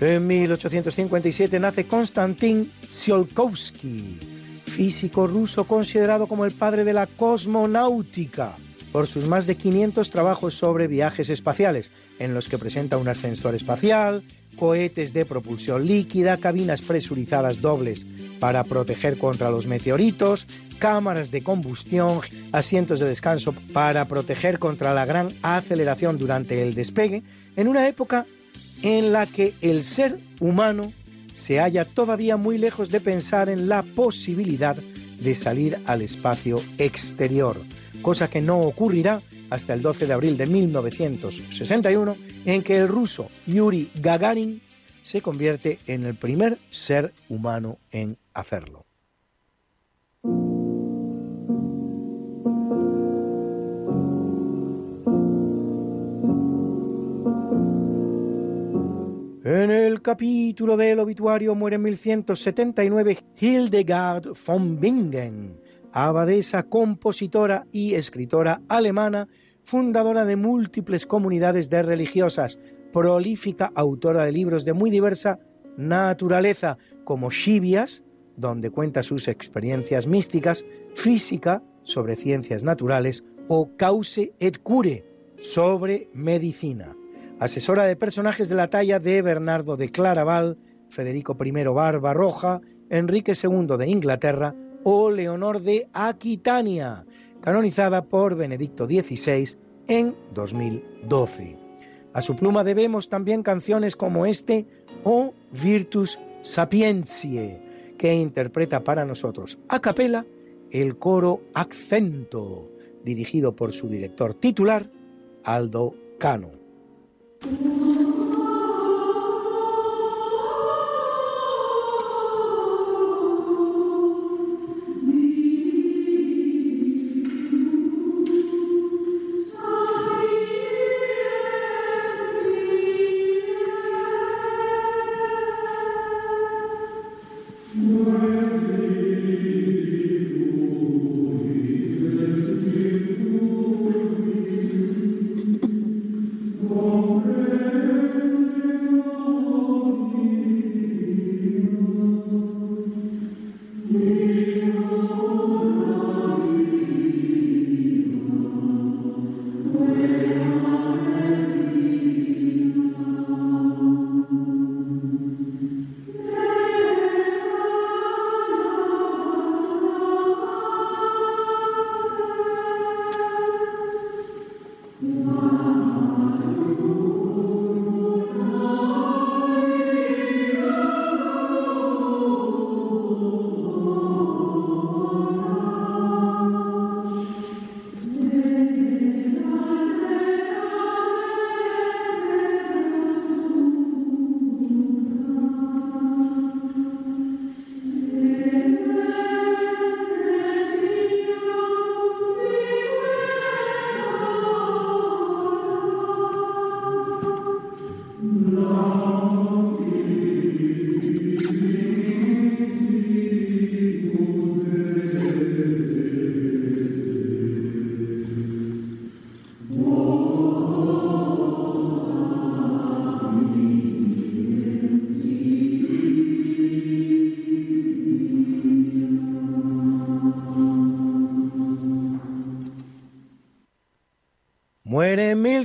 En 1857 nace Konstantin Tsiolkovsky, físico ruso considerado como el padre de la cosmonáutica por sus más de 500 trabajos sobre viajes espaciales, en los que presenta un ascensor espacial, cohetes de propulsión líquida, cabinas presurizadas dobles para proteger contra los meteoritos, cámaras de combustión, asientos de descanso para proteger contra la gran aceleración durante el despegue, en una época en la que el ser humano se halla todavía muy lejos de pensar en la posibilidad de salir al espacio exterior cosa que no ocurrirá hasta el 12 de abril de 1961, en que el ruso Yuri Gagarin se convierte en el primer ser humano en hacerlo. En el capítulo del obituario muere en 1179 Hildegard von Bingen, abadesa, compositora y escritora alemana, fundadora de múltiples comunidades de religiosas, prolífica autora de libros de muy diversa naturaleza, como Shibias, donde cuenta sus experiencias místicas, física, sobre ciencias naturales, o Cause et Cure, sobre medicina. Asesora de personajes de la talla de Bernardo de Claraval, Federico I Barbarroja, Enrique II de Inglaterra o Leonor de Aquitania, canonizada por Benedicto XVI en 2012. A su pluma debemos también canciones como este o Virtus Sapientiae, que interpreta para nosotros a capela el coro Accento, dirigido por su director titular, Aldo Cano.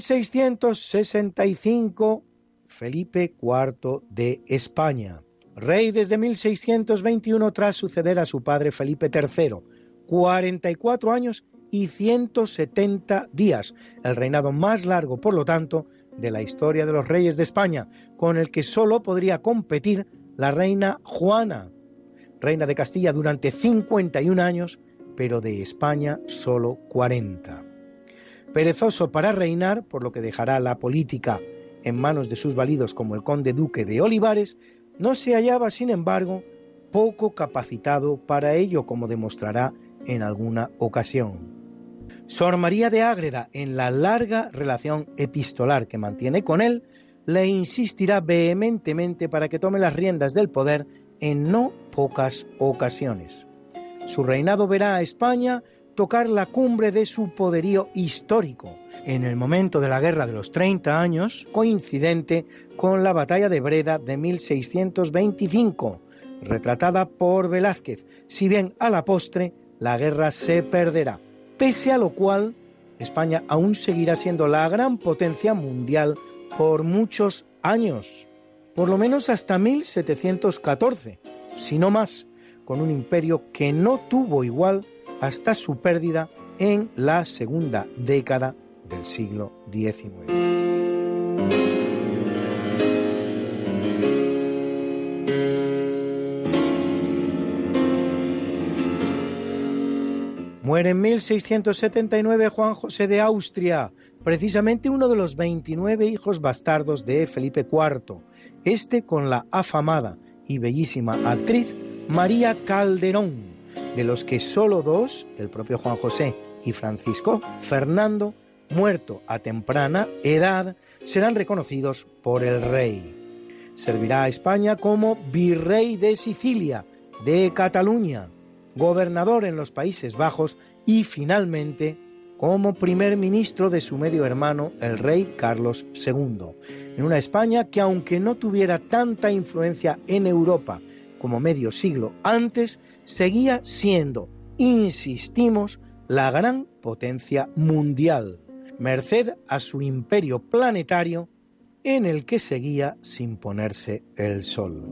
1665 Felipe IV de España, rey desde 1621 tras suceder a su padre Felipe III, 44 años y 170 días, el reinado más largo, por lo tanto, de la historia de los reyes de España, con el que solo podría competir la reina Juana, reina de Castilla durante 51 años, pero de España solo 40 perezoso para reinar, por lo que dejará la política en manos de sus validos como el conde duque de Olivares, no se hallaba, sin embargo, poco capacitado para ello, como demostrará en alguna ocasión. Sor María de Ágreda, en la larga relación epistolar que mantiene con él, le insistirá vehementemente para que tome las riendas del poder en no pocas ocasiones. Su reinado verá a España tocar la cumbre de su poderío histórico, en el momento de la Guerra de los 30 años, coincidente con la Batalla de Breda de 1625, retratada por Velázquez, si bien a la postre la guerra se perderá, pese a lo cual España aún seguirá siendo la gran potencia mundial por muchos años, por lo menos hasta 1714, si no más, con un imperio que no tuvo igual hasta su pérdida en la segunda década del siglo XIX. Muere en 1679 Juan José de Austria, precisamente uno de los 29 hijos bastardos de Felipe IV, este con la afamada y bellísima actriz María Calderón, de los que solo dos, el propio Juan José y Francisco Fernando, muerto a temprana edad, serán reconocidos por el rey. Servirá a España como virrey de Sicilia, de Cataluña, gobernador en los Países Bajos y finalmente como primer ministro de su medio hermano, el rey Carlos II, en una España que aunque no tuviera tanta influencia en Europa como medio siglo antes, seguía siendo, insistimos, la gran potencia mundial, merced a su imperio planetario en el que seguía sin ponerse el sol.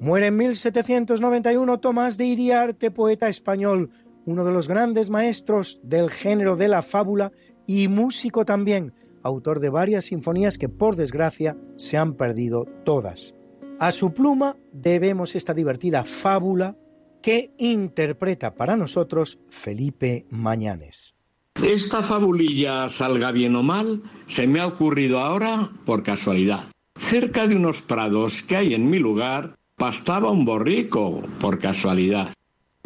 Muere en 1791 Tomás de Iriarte, poeta español, uno de los grandes maestros del género de la fábula y músico también, autor de varias sinfonías que por desgracia se han perdido todas. A su pluma debemos esta divertida fábula que interpreta para nosotros Felipe Mañanes. Esta fabulilla, salga bien o mal, se me ha ocurrido ahora por casualidad. Cerca de unos prados que hay en mi lugar, pastaba un borrico, por casualidad.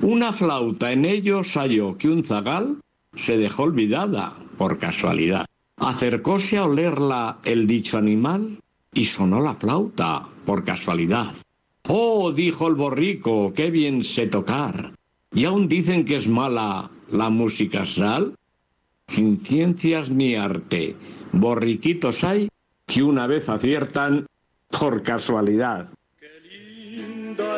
Una flauta en ellos halló que un zagal se dejó olvidada, por casualidad. Acercóse a olerla el dicho animal y sonó la flauta, por casualidad. Oh, dijo el borrico, qué bien sé tocar. ¿Y aún dicen que es mala la música sal? Sin ciencias ni arte, borriquitos hay que una vez aciertan por casualidad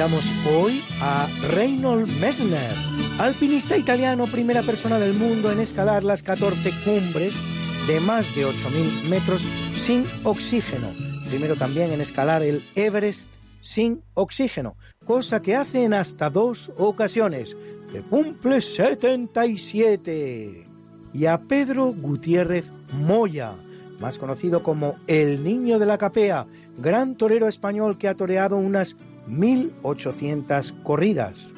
felicitamos hoy a Reynold Messner, alpinista italiano, primera persona del mundo en escalar las 14 cumbres de más de 8.000 metros sin oxígeno. Primero también en escalar el Everest sin oxígeno, cosa que hace en hasta dos ocasiones, que cumple 77. Y a Pedro Gutiérrez Moya, más conocido como el Niño de la Capea, gran torero español que ha toreado unas 1.800 corridas.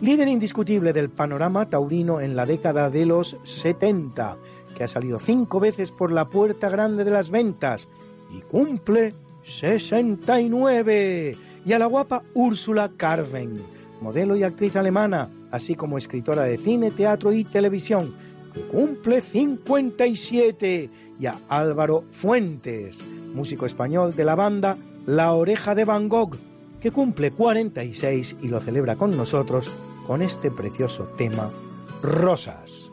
Líder indiscutible del panorama taurino en la década de los 70, que ha salido cinco veces por la puerta grande de las ventas y cumple 69. Y a la guapa Úrsula Carven, modelo y actriz alemana, así como escritora de cine, teatro y televisión, que cumple 57. Y a Álvaro Fuentes, músico español de la banda La Oreja de Van Gogh, que cumple 46 y lo celebra con nosotros con este precioso tema, Rosas.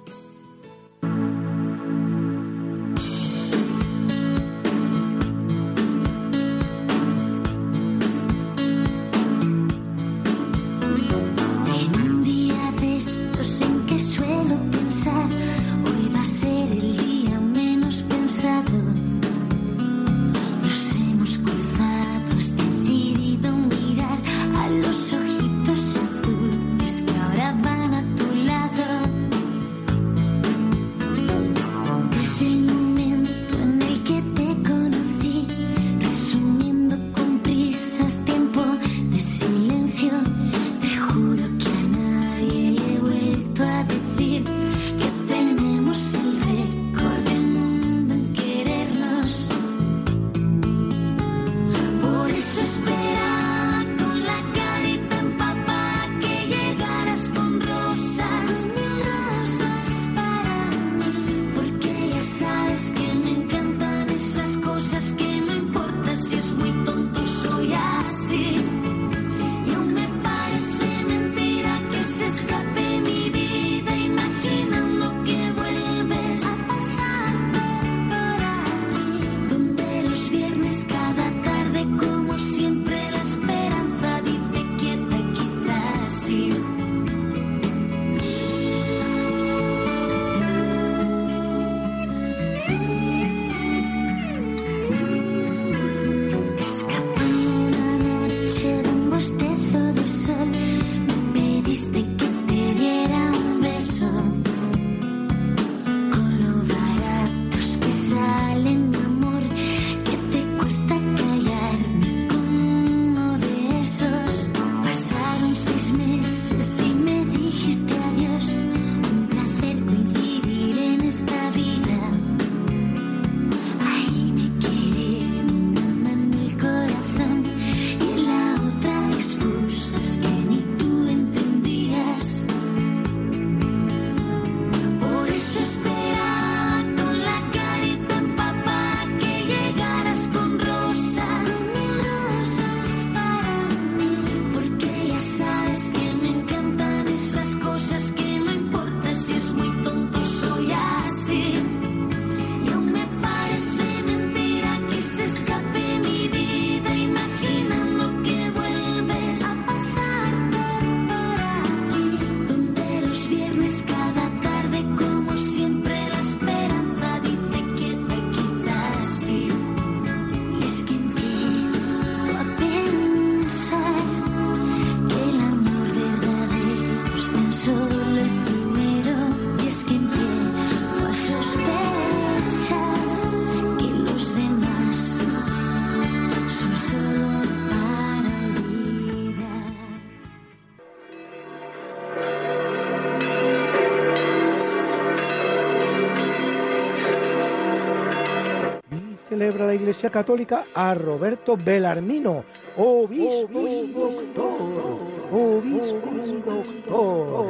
Celebra la Iglesia Católica a Roberto Belarmino, obispo y doctor, obispo y doctor,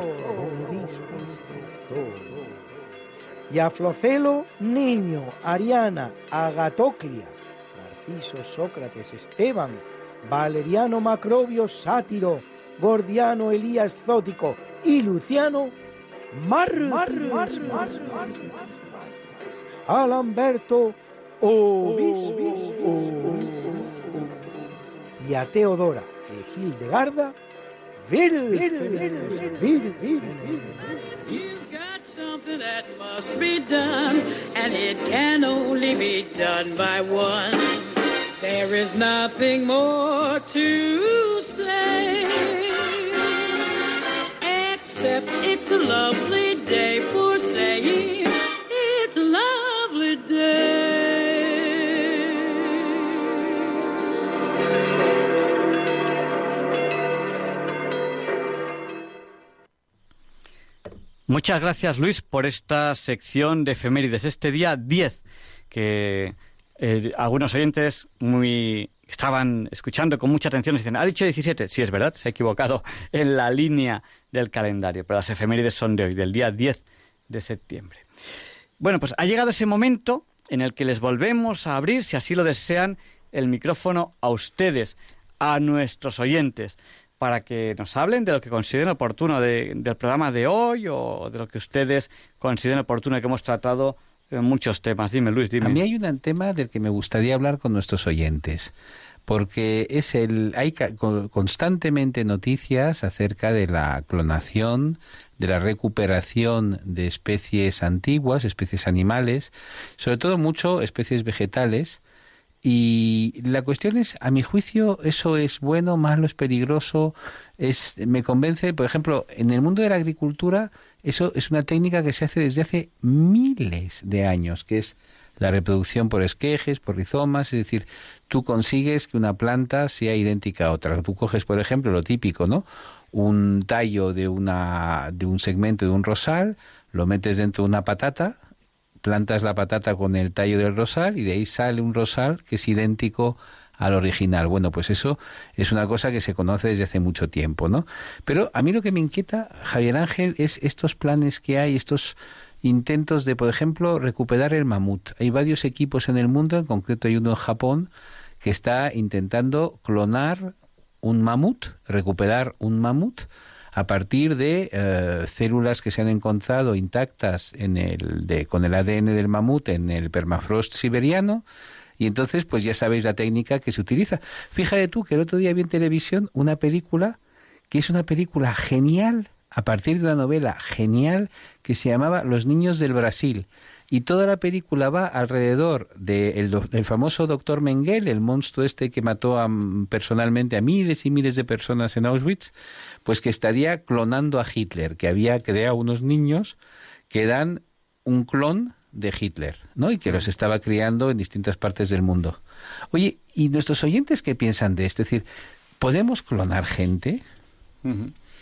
obispo y doctor. Y a Flocelo, Niño, Ariana, Agatoclia, Narciso, Sócrates, Esteban, Valeriano Macrobio, Sátiro, Gordiano, Elías Zótico y Luciano, Mar, Mar, Mar, Mar, Mar, Alamberto, obispo, y a Teodora e Hildegarda, vir, vir, vir, vir, vir, You've got something that must be done, and it can only be done by one. There is nothing more to say, except it's a lovely day for saying Muchas gracias, Luis, por esta sección de efemérides. Este día 10, que eh, algunos oyentes muy estaban escuchando con mucha atención y dicen, ha dicho 17. Sí, es verdad, se ha equivocado en la línea del calendario, pero las efemérides son de hoy, del día 10 de septiembre. Bueno, pues ha llegado ese momento en el que les volvemos a abrir, si así lo desean, el micrófono a ustedes, a nuestros oyentes para que nos hablen de lo que consideren oportuno de- del programa de hoy o de lo que ustedes consideren oportuno que hemos tratado en muchos temas. Dime, Luis, dime. A mí hay un tema del que me gustaría hablar con nuestros oyentes, porque es el hay constantemente noticias acerca de la clonación, de la recuperación de especies antiguas, especies animales, sobre todo mucho especies vegetales. Y la cuestión es, a mi juicio, eso es bueno, malo, es peligroso, es me convence, por ejemplo, en el mundo de la agricultura, eso es una técnica que se hace desde hace miles de años, que es la reproducción por esquejes, por rizomas, es decir, tú consigues que una planta sea idéntica a otra. Tú coges, por ejemplo, lo típico, ¿no? Un tallo de una de un segmento de un rosal, lo metes dentro de una patata, plantas la patata con el tallo del rosal y de ahí sale un rosal que es idéntico al original. Bueno, pues eso es una cosa que se conoce desde hace mucho tiempo, ¿no? Pero a mí lo que me inquieta, Javier Ángel, es estos planes que hay, estos intentos de, por ejemplo, recuperar el mamut. Hay varios equipos en el mundo, en concreto hay uno en Japón, que está intentando clonar un mamut, recuperar un mamut, a partir de eh, células que se han encontrado intactas en el de, con el ADN del mamut en el permafrost siberiano. Y entonces, pues ya sabéis la técnica que se utiliza. Fíjate tú que el otro día vi en televisión una película que es una película genial, a partir de una novela genial que se llamaba Los niños del Brasil. Y toda la película va alrededor de el do- del famoso doctor Mengele, el monstruo este que mató a, mm, personalmente a miles y miles de personas en Auschwitz, pues que estaría clonando a Hitler, que había creado unos niños que dan un clon de Hitler, ¿no? Y que los estaba criando en distintas partes del mundo. Oye, ¿y nuestros oyentes qué piensan de esto? Es decir, ¿podemos clonar gente?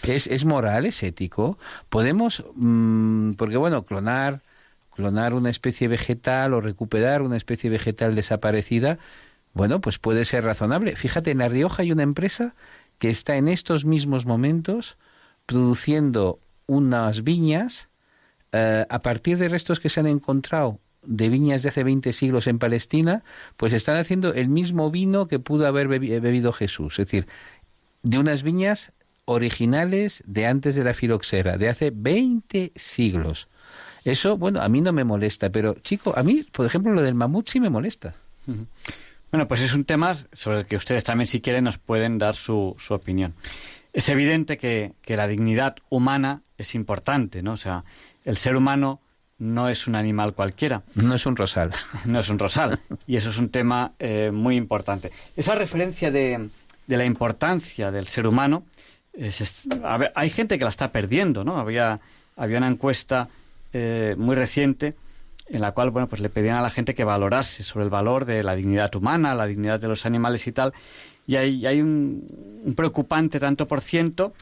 ¿Es, es moral, es ético? ¿Podemos, mm, porque bueno, clonar, clonar una especie vegetal o recuperar una especie vegetal desaparecida, bueno, pues puede ser razonable. Fíjate, en La Rioja hay una empresa que está en estos mismos momentos produciendo unas viñas eh, a partir de restos que se han encontrado de viñas de hace 20 siglos en Palestina, pues están haciendo el mismo vino que pudo haber bebi- bebido Jesús. Es decir, de unas viñas originales de antes de la filoxera, de hace 20 siglos. Eso, bueno, a mí no me molesta, pero chico, a mí, por ejemplo, lo del mamut sí me molesta. Bueno, pues es un tema sobre el que ustedes también, si quieren, nos pueden dar su, su opinión. Es evidente que, que la dignidad humana es importante, ¿no? O sea, el ser humano no es un animal cualquiera. No es un rosal. No es un rosal. Y eso es un tema eh, muy importante. Esa referencia de, de la importancia del ser humano, es- es- a ver, hay gente que la está perdiendo, ¿no? Había, había una encuesta eh, muy reciente en la cual, bueno, pues le pedían a la gente que valorase sobre el valor de la dignidad humana, la dignidad de los animales y tal. Y hay, un, un preocupante tanto por ciento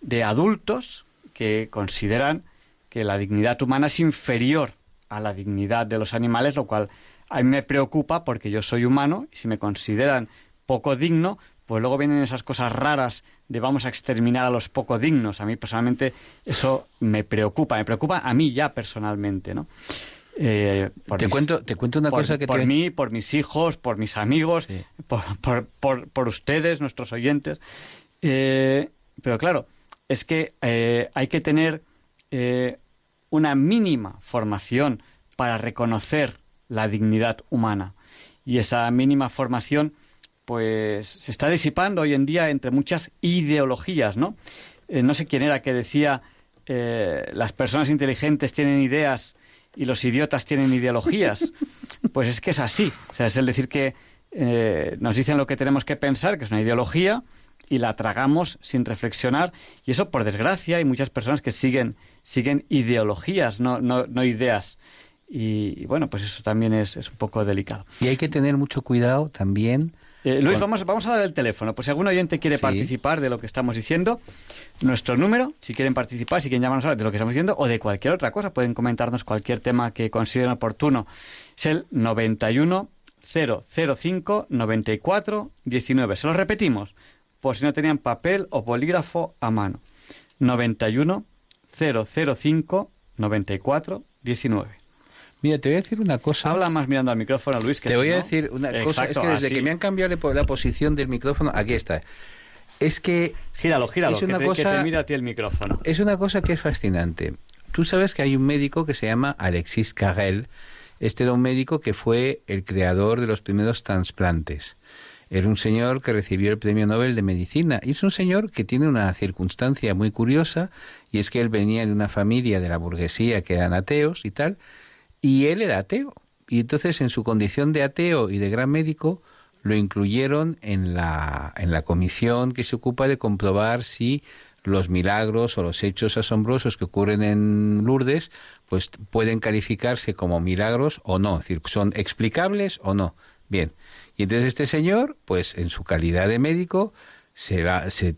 de adultos que consideran que la dignidad humana es inferior a la dignidad de los animales, lo cual a mí me preocupa porque yo soy humano y si me consideran poco digno, pues luego vienen esas cosas raras de vamos a exterminar a los poco dignos. A mí personalmente eso me preocupa, me preocupa a mí ya personalmente, ¿no? Eh, te, cuento, te cuento una cosa que por mí, por mis hijos, por mis amigos, por, por, por, ustedes, nuestros oyentes. Eh, pero claro, es que eh, hay que tener una mínima formación para reconocer la dignidad humana. Y esa mínima formación, pues, se está disipando hoy en día entre muchas ideologías, ¿no? no sé quién era que decía, las personas inteligentes tienen ideas y los idiotas tienen ideologías. Pues es que es así. O sea, es el decir que eh, nos dicen lo que tenemos que pensar, que es una ideología, y la tragamos sin reflexionar. Y eso, por desgracia, hay muchas personas que siguen, siguen ideologías, no, no, no ideas. Y, bueno, pues eso también es, es un poco delicado. Y hay que tener mucho cuidado también eh, Luis, vamos, vamos a dar el teléfono. Pues si algún oyente quiere participar de lo que estamos diciendo, nuestro número, si quieren participar, si quieren llamarnos de lo que estamos diciendo o de cualquier otra cosa, pueden comentarnos cualquier tema que consideren oportuno. Es el 91 005 94 19. Se lo repetimos, por si no tenían papel o bolígrafo a mano. 91 005 94 19. Mira, te voy a decir una cosa. Habla más mirando al micrófono, Luis. Que te voy a decir una cosa. Es que desde que me han cambiado la posición del micrófono, aquí está. Es que. Gíralo, gíralo. Es una cosa, que mira a ti el micrófono. Es una cosa que es fascinante. Tú sabes que hay un médico que se llama Alexis Carrel. Este era un médico que fue el creador de los primeros trasplantes. Era un señor que recibió el premio Nobel de Medicina y es un señor que tiene una circunstancia muy curiosa y es que él venía de una familia de la burguesía que eran ateos y tal, y él era ateo. Y entonces, en su condición de ateo y de gran médico, lo incluyeron en la, en la comisión que se ocupa de comprobar si los milagros o los hechos asombrosos que ocurren en Lourdes, pues pueden calificarse como milagros o no, es decir, son explicables o no. Bien. Y entonces este señor, pues en su calidad de médico, se, va, se,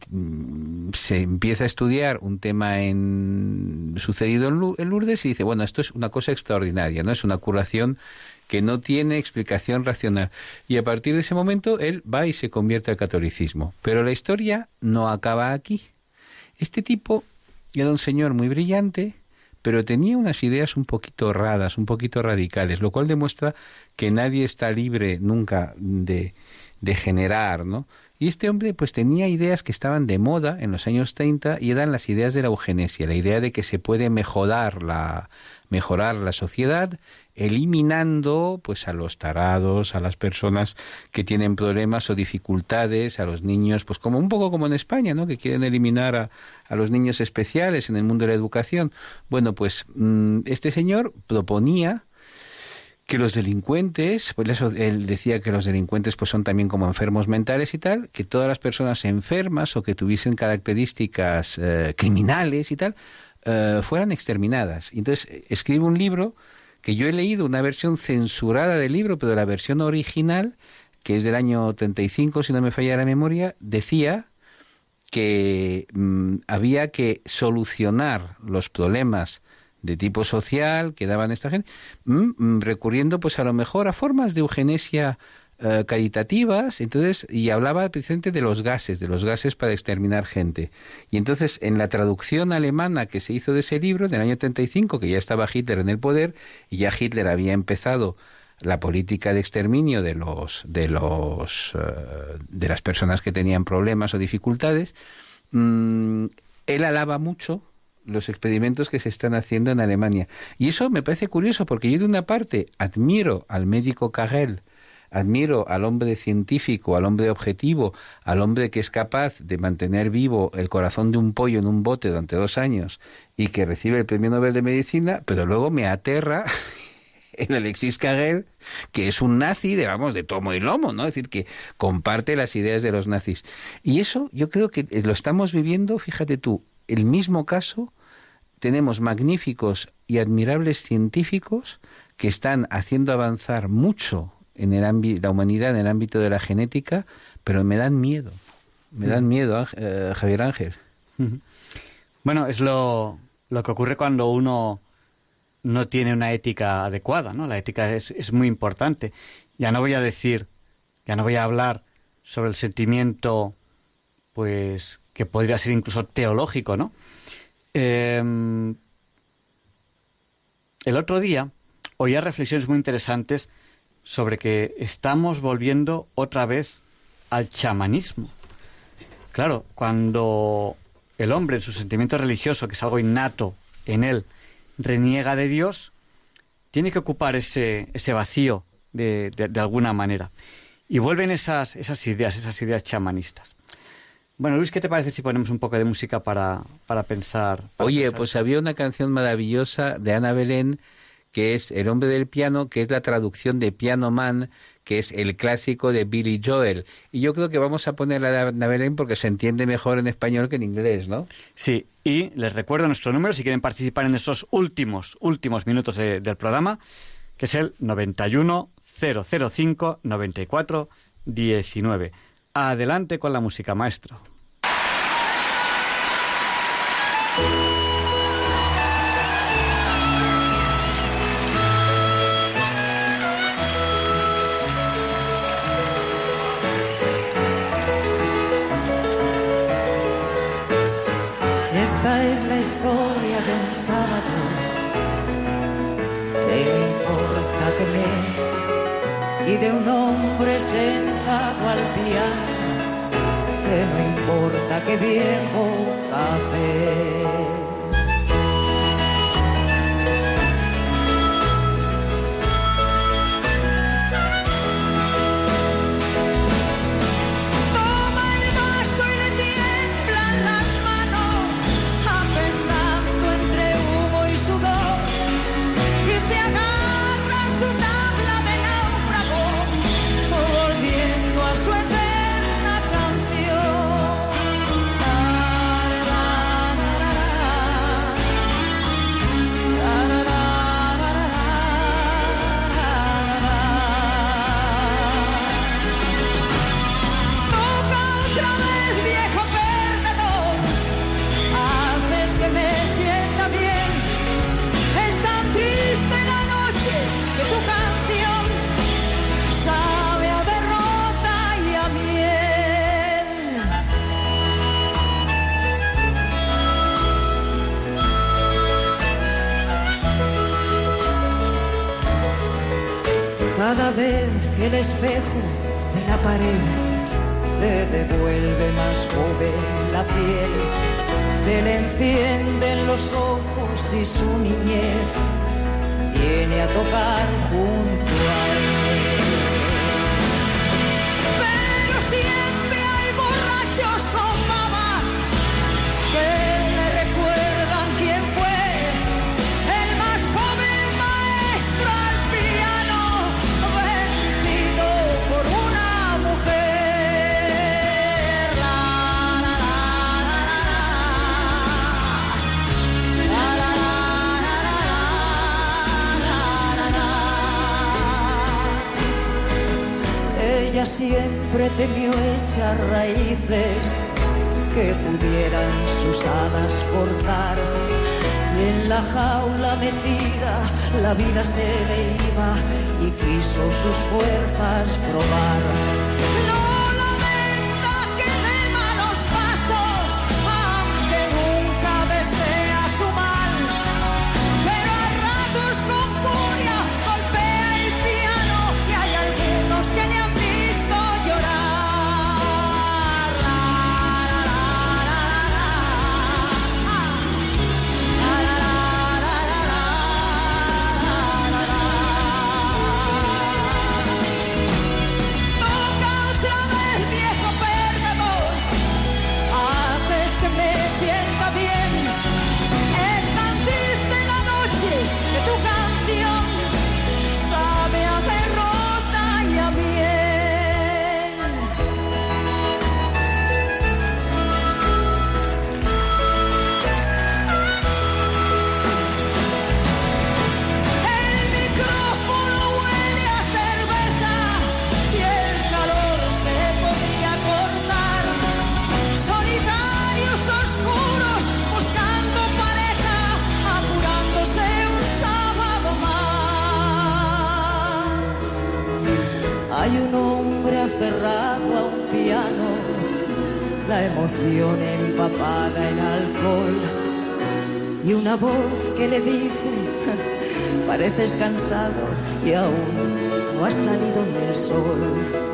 se, empieza a estudiar un tema en, sucedido en Lourdes y dice, bueno, esto es una cosa extraordinaria, ¿no? Es una curación que no tiene explicación racional. Y a partir de ese momento él va y se convierte al catolicismo. Pero la historia no acaba aquí. Este tipo era un señor muy brillante, pero tenía unas ideas un poquito raras, un poquito radicales, lo cual demuestra que nadie está libre nunca de, de generar, ¿no? Y este hombre pues tenía ideas que estaban de moda en los años 30 y eran las ideas de la eugenesia, la idea de que se puede mejorar la mejorar la sociedad eliminando pues a los tarados, a las personas que tienen problemas o dificultades, a los niños, pues como un poco como en España, ¿no? que quieren eliminar a, a los niños especiales en el mundo de la educación. Bueno, pues mm, este señor proponía que los delincuentes, pues él decía que los delincuentes pues son también como enfermos mentales y tal, que todas las personas enfermas o que tuviesen características eh, criminales y tal, eh, fueran exterminadas. Entonces escribe un libro que yo he leído, una versión censurada del libro, pero la versión original, que es del año 35, si no me falla la memoria, decía que mm, había que solucionar los problemas de tipo social que daban esta gente, mm, mm, recurriendo pues a lo mejor a formas de eugenesia eh, caritativas, entonces, y hablaba precisamente de los gases, de los gases para exterminar gente. Y entonces, en la traducción alemana que se hizo de ese libro, en el año 35, que ya estaba Hitler en el poder, y ya Hitler había empezado la política de exterminio de los de los eh, de las personas que tenían problemas o dificultades mm, él alaba mucho los experimentos que se están haciendo en Alemania. Y eso me parece curioso porque yo de una parte admiro al médico Kagel, admiro al hombre científico, al hombre objetivo, al hombre que es capaz de mantener vivo el corazón de un pollo en un bote durante dos años y que recibe el premio Nobel de Medicina, pero luego me aterra en Alexis Kagel, que es un nazi, digamos, de tomo y lomo, ¿no? Es decir, que comparte las ideas de los nazis. Y eso yo creo que lo estamos viviendo, fíjate tú, el mismo caso tenemos magníficos y admirables científicos que están haciendo avanzar mucho en el ámbito, la humanidad en el ámbito de la genética, pero me dan miedo. Me dan miedo, eh, Javier Ángel. Bueno, es lo, lo que ocurre cuando uno no tiene una ética adecuada, ¿no? La ética es, es muy importante. Ya no voy a decir, ya no voy a hablar sobre el sentimiento, pues, que podría ser incluso teológico, ¿no? Em, el otro día oía reflexiones muy interesantes sobre que estamos volviendo otra vez al chamanismo. Claro, cuando el hombre en su sentimiento religioso, que es algo innato en él, reniega de Dios, tiene que ocupar ese, ese vacío de, de, alguna manera. Y vuelven esas, esas ideas, esas ideas chamanistas. Bueno, Luis, ¿qué te parece si ponemos un poco de música para, para pensar? Oye, pues había una canción maravillosa de Ana Belén que es El hombre del piano, que es la traducción de Piano Man, que es el clásico de Billy Joel. Y yo creo que vamos a poner la de Ana Belén porque se entiende mejor en español que en inglés, ¿no? Sí, y les recuerdo nuestro número si quieren participar en esos últimos, últimos minutos del programa, que es el 91 005 94 19. Adelante con la música, maestro. Esta es la historia de un sábado, que de un hombre sentado al piano, que no importa qué viejo café. Cada vez que el espejo de la pared le devuelve más joven la piel, se le encienden los ojos y su niñez viene a tocar junto que pudieran sus alas cortar. Y en la jaula metida la vida se le iba y quiso sus fuerzas probar. No que le dice, pareces cansado y aún no has salido del sol.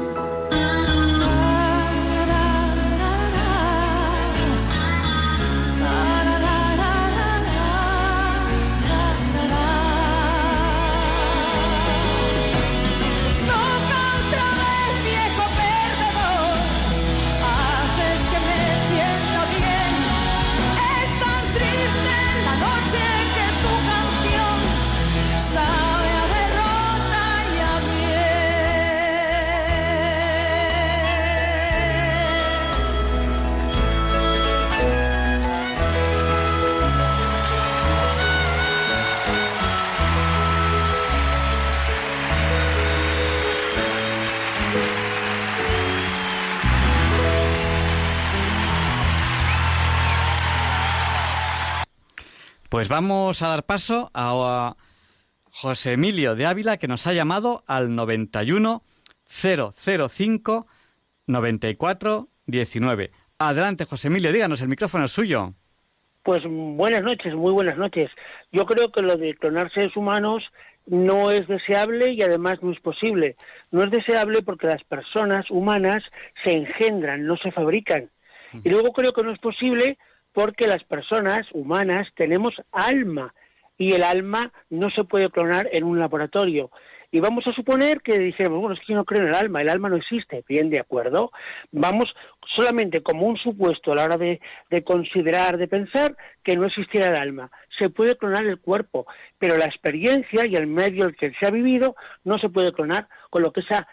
Pues vamos a dar paso a José Emilio de Ávila que nos ha llamado al 91 005 94 19. Adelante, José Emilio, díganos, el micrófono es suyo. Pues buenas noches, muy buenas noches. Yo creo que lo de clonar seres humanos no es deseable y además no es posible. No es deseable porque las personas humanas se engendran, no se fabrican. Y luego creo que no es posible porque las personas humanas tenemos alma y el alma no se puede clonar en un laboratorio. Y vamos a suponer que dijéramos, bueno, es que yo no creo en el alma, el alma no existe. Bien, de acuerdo. Vamos solamente como un supuesto a la hora de, de, considerar, de pensar que no existiera el alma. Se puede clonar el cuerpo, pero la experiencia y el medio en el que se ha vivido no se puede clonar, con lo que esa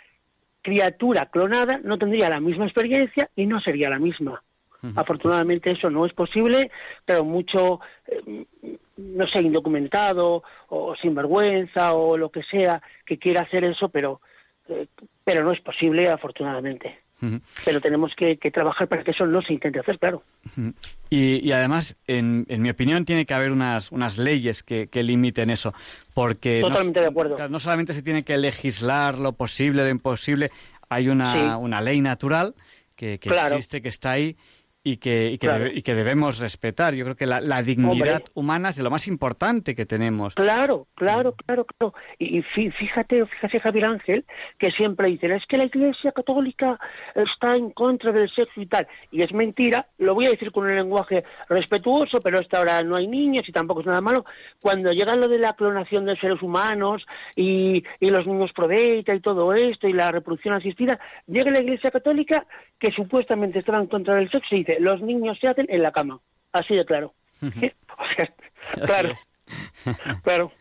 criatura clonada no tendría la misma experiencia y no sería la misma. Afortunadamente eso no es posible, pero mucho, eh, no sé, indocumentado o sinvergüenza o lo que sea que quiera hacer eso, pero, eh, pero no es posible, afortunadamente. Pero tenemos que, trabajar para que eso no se intente hacer, claro. y, y, además, en, en, mi opinión, tiene que haber unas, unas leyes que, que limiten eso. Porque Totalmente no, de acuerdo. No solamente se tiene que legislar lo posible, lo imposible, hay una, Sí. una ley natural que, que Claro. existe, que está ahí y que, y que, Claro. debe- y que debemos respetar. Yo creo que la, la dignidad Hombre. humana es de lo más importante que tenemos. Claro, claro, claro, claro. Y y fí- fíjate, fíjate Javier Ángel, que siempre dicen, es que la Iglesia Católica está en contra del sexo y tal. Y es mentira, lo voy a decir con un lenguaje respetuoso, pero hasta ahora no hay niños y tampoco es nada malo. Cuando llega lo de la clonación de seres humanos y, y los niños pro beta y todo esto y la reproducción asistida, llega la Iglesia Católica que supuestamente estaba en contra del sexo y dice, los niños se hacen en la cama. Así de claro. Sea, claro, claro.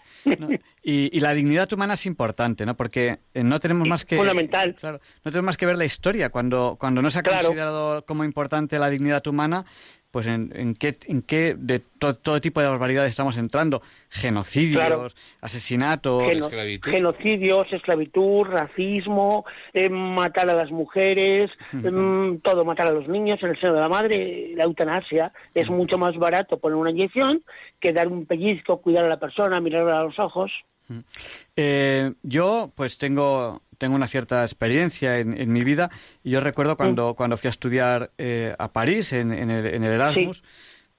Y, y la dignidad humana es importante, ¿no? Porque eh, no tenemos más que fundamental. Claro, no tenemos más que ver la historia cuando cuando no se ha Claro. considerado como importante la dignidad humana, pues en, en qué en qué de to- todo tipo de barbaridades estamos entrando, genocidios, Claro. asesinatos, Geno- genocidios, esclavitud, racismo, eh, matar a las mujeres, em, todo, matar a los niños en el seno de la madre, la eutanasia. Es mucho más barato poner una inyección que dar un pellizco, cuidar a la persona, mirarla a los ojos. Eh, yo, pues tengo, tengo una cierta experiencia en, en mi vida y yo recuerdo cuando, cuando fui a estudiar eh, a París en, en el, en el Erasmus,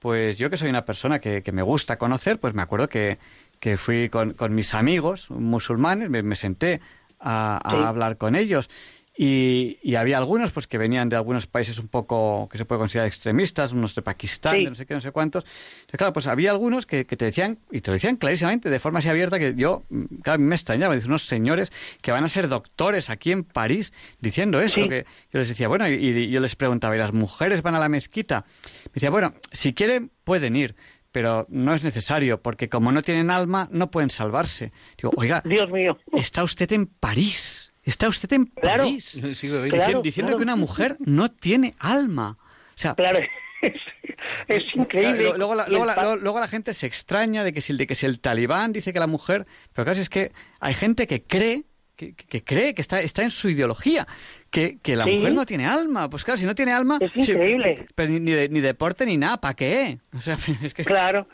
pues yo que soy una persona que, que me gusta conocer, pues me acuerdo que, que fui con, con mis amigos musulmanes, me, me senté a, a Sí. hablar con ellos. Y, y había algunos pues que venían de algunos países un poco que se puede considerar extremistas, unos de Pakistán, Sí. de no sé qué, no sé cuántos. Entonces, claro, pues había algunos que, que te decían, y te lo decían clarísimamente, de forma así abierta, que yo, claro, me extrañaba, dice, unos señores que van a ser doctores aquí en París diciendo esto, Sí. que yo les decía, bueno, y, y yo les preguntaba, ¿y las mujeres van a la mezquita? Me decía, bueno, si quieren, pueden ir. Pero no es necesario, porque como no tienen alma, no pueden salvarse. Digo, oiga, Dios mío. está usted en París. Está usted en Claro. París. Claro, diciendo claro. que una mujer no tiene alma. O sea, Claro, es, es increíble. Claro, luego, la, luego la- luego- luego la gente se extraña de que si, de que si el talibán dice que la mujer... Pero claro, es que hay gente que cree, que, cree, que está, está en su ideología, que, que la Sí. mujer no tiene alma. Pues claro, si no tiene alma... Es sí, increíble. pero ni, ni de- ni deporte ni nada, ¿para qué? O sea, es que... Claro,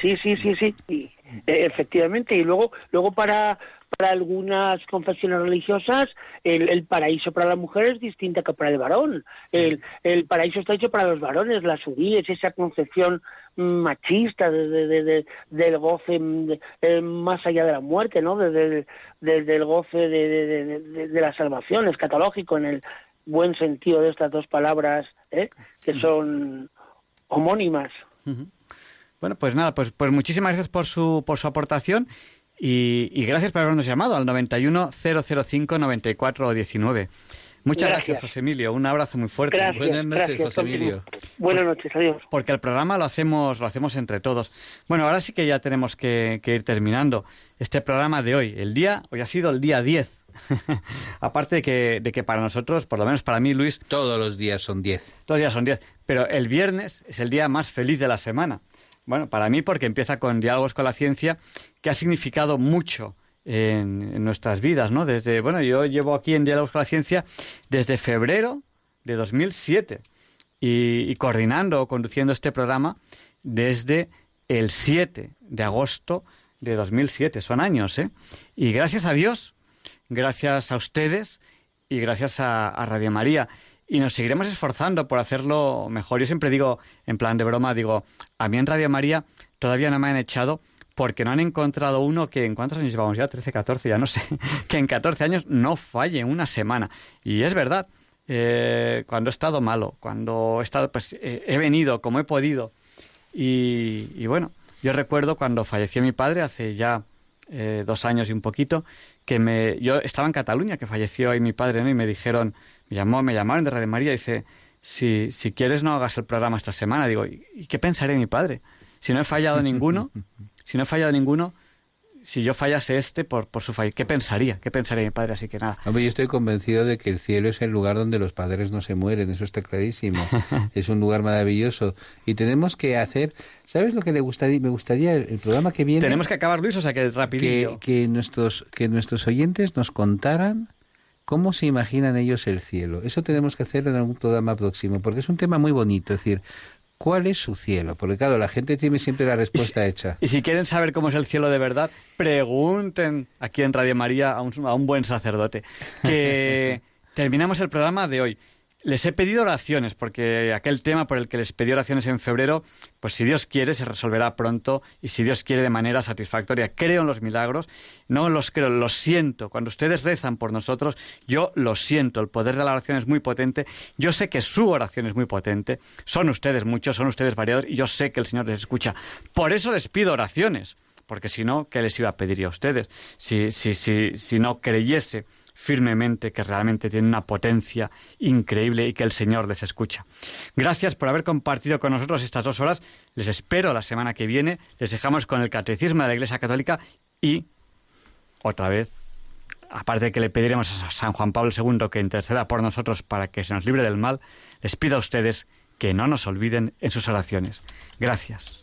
sí, sí, sí, sí. Y, Eh, efectivamente, y luego, luego para, para algunas confesiones religiosas, el, el, paraíso para la mujer es distinto que para el varón. El, el paraíso está hecho para los varones, la es esa concepción machista de, de, del goce más allá de la muerte, ¿no? Desde el goce de, la salvación escatológico en el buen sentido de estas dos palabras, ¿eh? que son homónimas. Bueno, pues nada, pues, pues muchísimas gracias por su, por su aportación y, y gracias por habernos llamado al 91 005 94 19. Muchas gracias. José Emilio. Un abrazo muy fuerte. Buenas noches, José Emilio. Buenas noches, adiós. Porque el programa lo hacemos, lo hacemos entre todos. Bueno, ahora sí que ya tenemos que, ir terminando este programa de hoy. El día, hoy ha sido el día 10. Aparte de que, de que para nosotros, por lo menos para mí, Luis... Todos los días son 10. Todos los días son 10. Pero el viernes es el día más feliz de la semana. Bueno, para mí porque empieza con Diálogos con la Ciencia, que ha significado mucho en, nuestras vidas, ¿no? Desde, bueno, yo llevo aquí en Diálogos con la Ciencia desde febrero de 2007 y, y coordinando o conduciendo este programa desde el 7 de agosto de 2007. Son años, ¿eh? Y gracias a Dios, gracias a ustedes y gracias a, a Radio María y nos seguiremos esforzando por hacerlo mejor. Yo siempre digo, en plan de broma, digo, a mí en Radio María todavía no me han echado porque no han encontrado uno que, ¿en cuántos años llevamos ya? 13, 14, ya no sé, que en 14 años no falle una semana. Y es verdad, eh, cuando he estado malo, cuando he estado, pues eh, he venido como he podido. Y, bueno, yo recuerdo cuando falleció mi padre hace ya eh, dos años y un poquito, que me, yo estaba en Cataluña, que falleció ahí mi padre, ¿no? Y me dijeron, me llamó, me llamaron de Radio María y dice, si, si quieres no hagas el programa esta semana. Digo, ¿y qué pensaré mi padre? Si no he fallado ninguno, si no he fallado ninguno, si yo fallase este por, por su fallo, ¿qué pensaría? ¿Qué pensaría mi padre? Así que nada. Hombre, yo estoy convencido de que el cielo es el lugar donde los padres no se mueren, eso está clarísimo. es un lugar maravilloso. Y tenemos que hacer, ¿sabes lo que le gustaría? Me gustaría el, programa que viene. Tenemos que acabar, Luis, o sea que rapidito. Que, que, nuestros, que nuestros oyentes nos contaran cómo se imaginan ellos el cielo. Eso tenemos que hacer en algún programa próximo, porque es un tema muy bonito. Es decir, ¿Cuál es su cielo? Porque claro, la gente tiene siempre la respuesta hecha. Y si quieren saber cómo es el cielo de verdad, pregunten aquí en Radio María a un, a un buen sacerdote. Que terminamos el programa de hoy. Les he pedido oraciones, porque aquel tema por el que les pedí oraciones en febrero, pues si Dios quiere, se resolverá pronto y si Dios quiere de manera satisfactoria. Creo en los milagros, no los creo, los siento. Cuando ustedes rezan por nosotros, yo lo siento. El poder de la oración es muy potente. Yo sé que su oración es muy potente. Son ustedes muchos, son ustedes variados y yo sé que el Señor les escucha. Por eso les pido oraciones, porque si no, ¿qué les iba a pedir a ustedes? Si, si, si, si no creyese firmemente que realmente tiene una potencia increíble y que el Señor les escucha. Gracias por haber compartido con nosotros estas dos horas. Les espero la semana que viene. Les dejamos con el Catecismo de la Iglesia Católica y, otra vez, aparte de que le pediremos a San Juan Pablo II que interceda por nosotros para que se nos libre del mal, les pido a ustedes que no nos olviden en sus oraciones. Gracias.